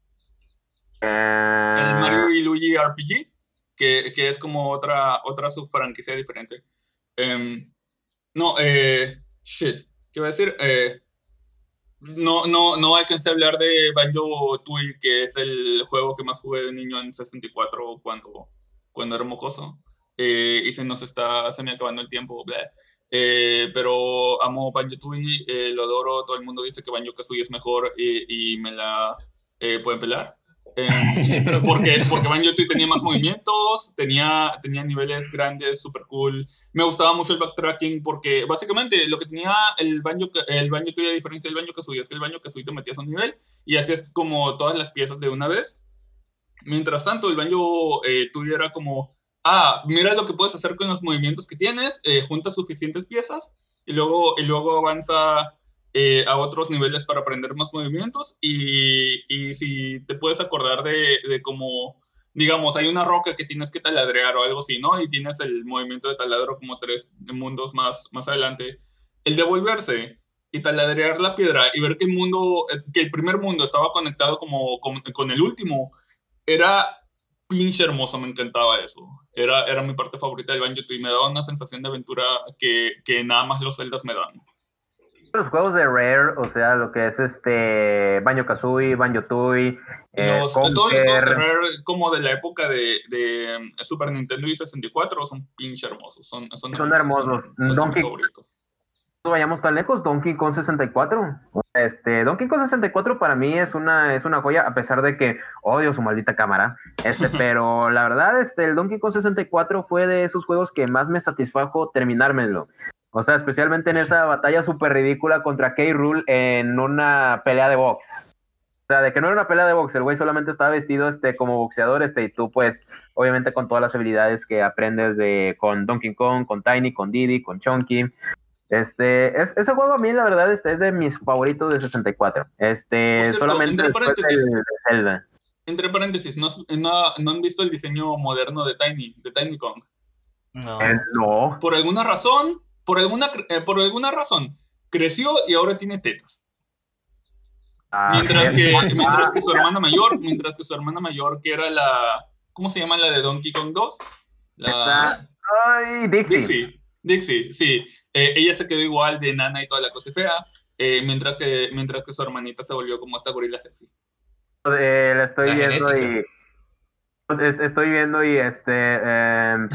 El Mario y Luigi RPG, que, que es como otra, otra subfranquicia diferente. Em, no, eh, shit, ¿qué iba a decir? Eh, no, no, no alcancé a hablar de Banjo Tooie, que es el juego que más jugué de niño en 64 cuando, cuando era mocoso. Eh, y se nos está se me acabando el tiempo. Eh, pero amo Banjo Tooie, eh, lo adoro. Todo el mundo dice que Banjo Kazooie es mejor y, y me la eh, pueden pelar. Eh, pero porque, porque Banjo Tooie tenía más movimientos, tenía, tenía niveles grandes, super cool. Me gustaba mucho el backtracking porque básicamente lo que tenía el Banjo, el Banjo a diferencia del Banjo Kazooie es que el Banjo Kazooie te metías a un nivel y hacías como todas las piezas de una vez. Mientras tanto, el Banjo eh, Tooie era como, ah, mira lo que puedes hacer con los movimientos que tienes, eh, juntas suficientes piezas y luego, y luego avanza eh, a otros niveles para aprender más movimientos y, y si te puedes acordar de, de cómo, digamos, hay una roca que tienes que taladrear o algo así, ¿no? Y tienes el movimiento de taladro como tres mundos más, más adelante. El devolverse y taladrear la piedra y ver que el mundo, eh, que el primer mundo estaba conectado como con, con el último, era pinche hermoso, me encantaba eso. Era, era mi parte favorita del Banjo y me daba una sensación de aventura que, que nada más los celdas me dan. Los juegos de Rare, o sea, lo que es este Banjo Kazooie, Banjo Tooie, eh, Los- todos los juegos de Rare como de la época de, de um, Super Nintendo y 64 son pinche hermosos. Son, son, Son hermosos. Son, Donkey- no vayamos tan lejos, Donkey Kong 64. Este, Donkey Kong 64 para mí es una, es una joya, a pesar de que odio su maldita cámara. Este, pero la verdad, este, el Donkey Kong 64 fue de esos juegos que más me satisfajo terminármelo. O sea, especialmente en esa batalla súper ridícula contra K. Rule en una pelea de box. O sea, de que no era una pelea de box, el güey solamente estaba vestido este, como boxeador, este, y tú, pues, obviamente con todas las habilidades que aprendes de con Donkey Kong, con Tiny, con Diddy, con Chunky. Este, es, ese juego a mí, la verdad, este es de mis favoritos de 64. Este, cierto, solamente entre paréntesis. del- Zelda. Entre paréntesis, ¿no, no, no han visto el diseño moderno de Tiny, de Tiny Kong? No. Eh, no. Por alguna razón, por alguna, eh, por alguna razón, creció y ahora tiene tetas. Ah, Mientras que, ah, mientras que su hermana mayor, mientras que su hermana mayor, que era la, ¿cómo se llama la de Donkey Kong 2? La Ay, Dixie. Dixie, Dixie, sí. Eh, ella se quedó igual de nana y toda la cosa fea, eh, mientras, que, mientras que su hermanita se volvió como esta gorila sexy. Eh, la estoy La viendo genética. y. es- Estoy viendo y este. em,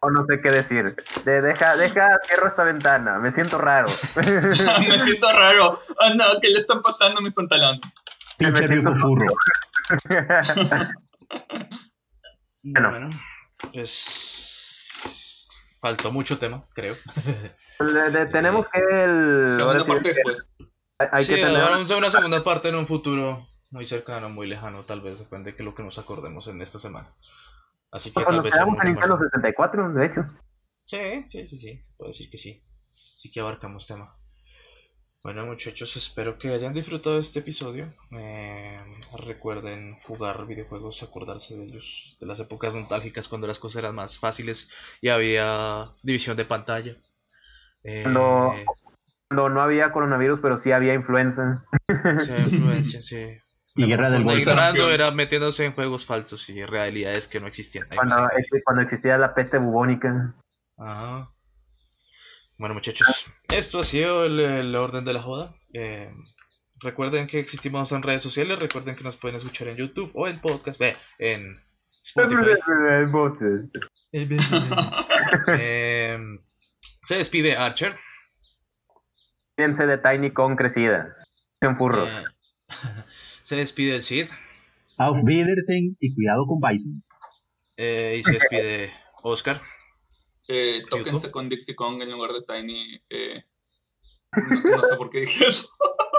oh, no sé qué decir. De- deja, deja, cierro esta ventana. Me siento raro. Me siento raro. Ah, no, ¿qué le están pasando a mis pantalones? Pinche rico furro. Bueno. Bueno, pues. Faltó mucho tema, creo. Le- le- tenemos que. El, Segunda parte después. hay- hay sí, que tener. una segunda parte en un futuro muy cercano, muy lejano, tal vez, depende de lo que nos acordemos en esta semana. Así que tal Cuando vez. quedamos en Nintendo más- 64, de hecho. Sí, sí, sí, sí, puedo decir que sí. Sí que abarcamos tema. Bueno, muchachos, espero que hayan disfrutado este episodio. Eh, recuerden jugar videojuegos, acordarse de ellos, de las épocas nostálgicas cuando las cosas eran más fáciles y había división de pantalla. Eh, No. Cuando no había coronavirus, pero sí había influenza. sí, influencia, sí. Y Guerra del Golfo. era metiéndose en juegos falsos y realidades que no existían. Cuando, cuando existía la peste bubónica. Ajá. Bueno, muchachos, esto ha sido el, el orden de la joda. Eh, recuerden que existimos en redes sociales. Recuerden que nos pueden escuchar en YouTube o en podcast, ve, en Spotify. Eh, se despide Archer. Fíjense de Tiny Kong crecida. En furros. Se despide el Cid. Auf Wiedersehen y cuidado con Bison. eh, y se despide Oscar. Eh, tóquense con Dixie Kong en lugar de Tiny. eh, no, no sé por qué dije eso.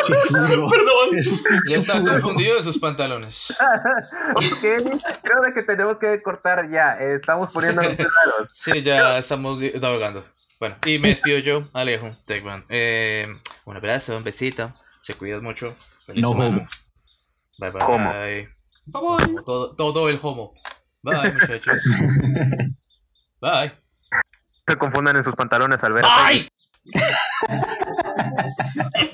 Perdón. Ya está confundido de sus pantalones. ok, creo de que tenemos que cortar ya. eh, Estamos poniéndonos raros. Sí, ya estamos navegando. Bueno, y me despido yo, Alejo, Techman. Eh, un abrazo, un besito. Se cuidan mucho. Feliz No semana. homo. Bye bye. Homo. Bye bye. Todo, todo el homo. Bye, muchachos. Bye. Se confundan en sus pantalones al ver. ¡Ay!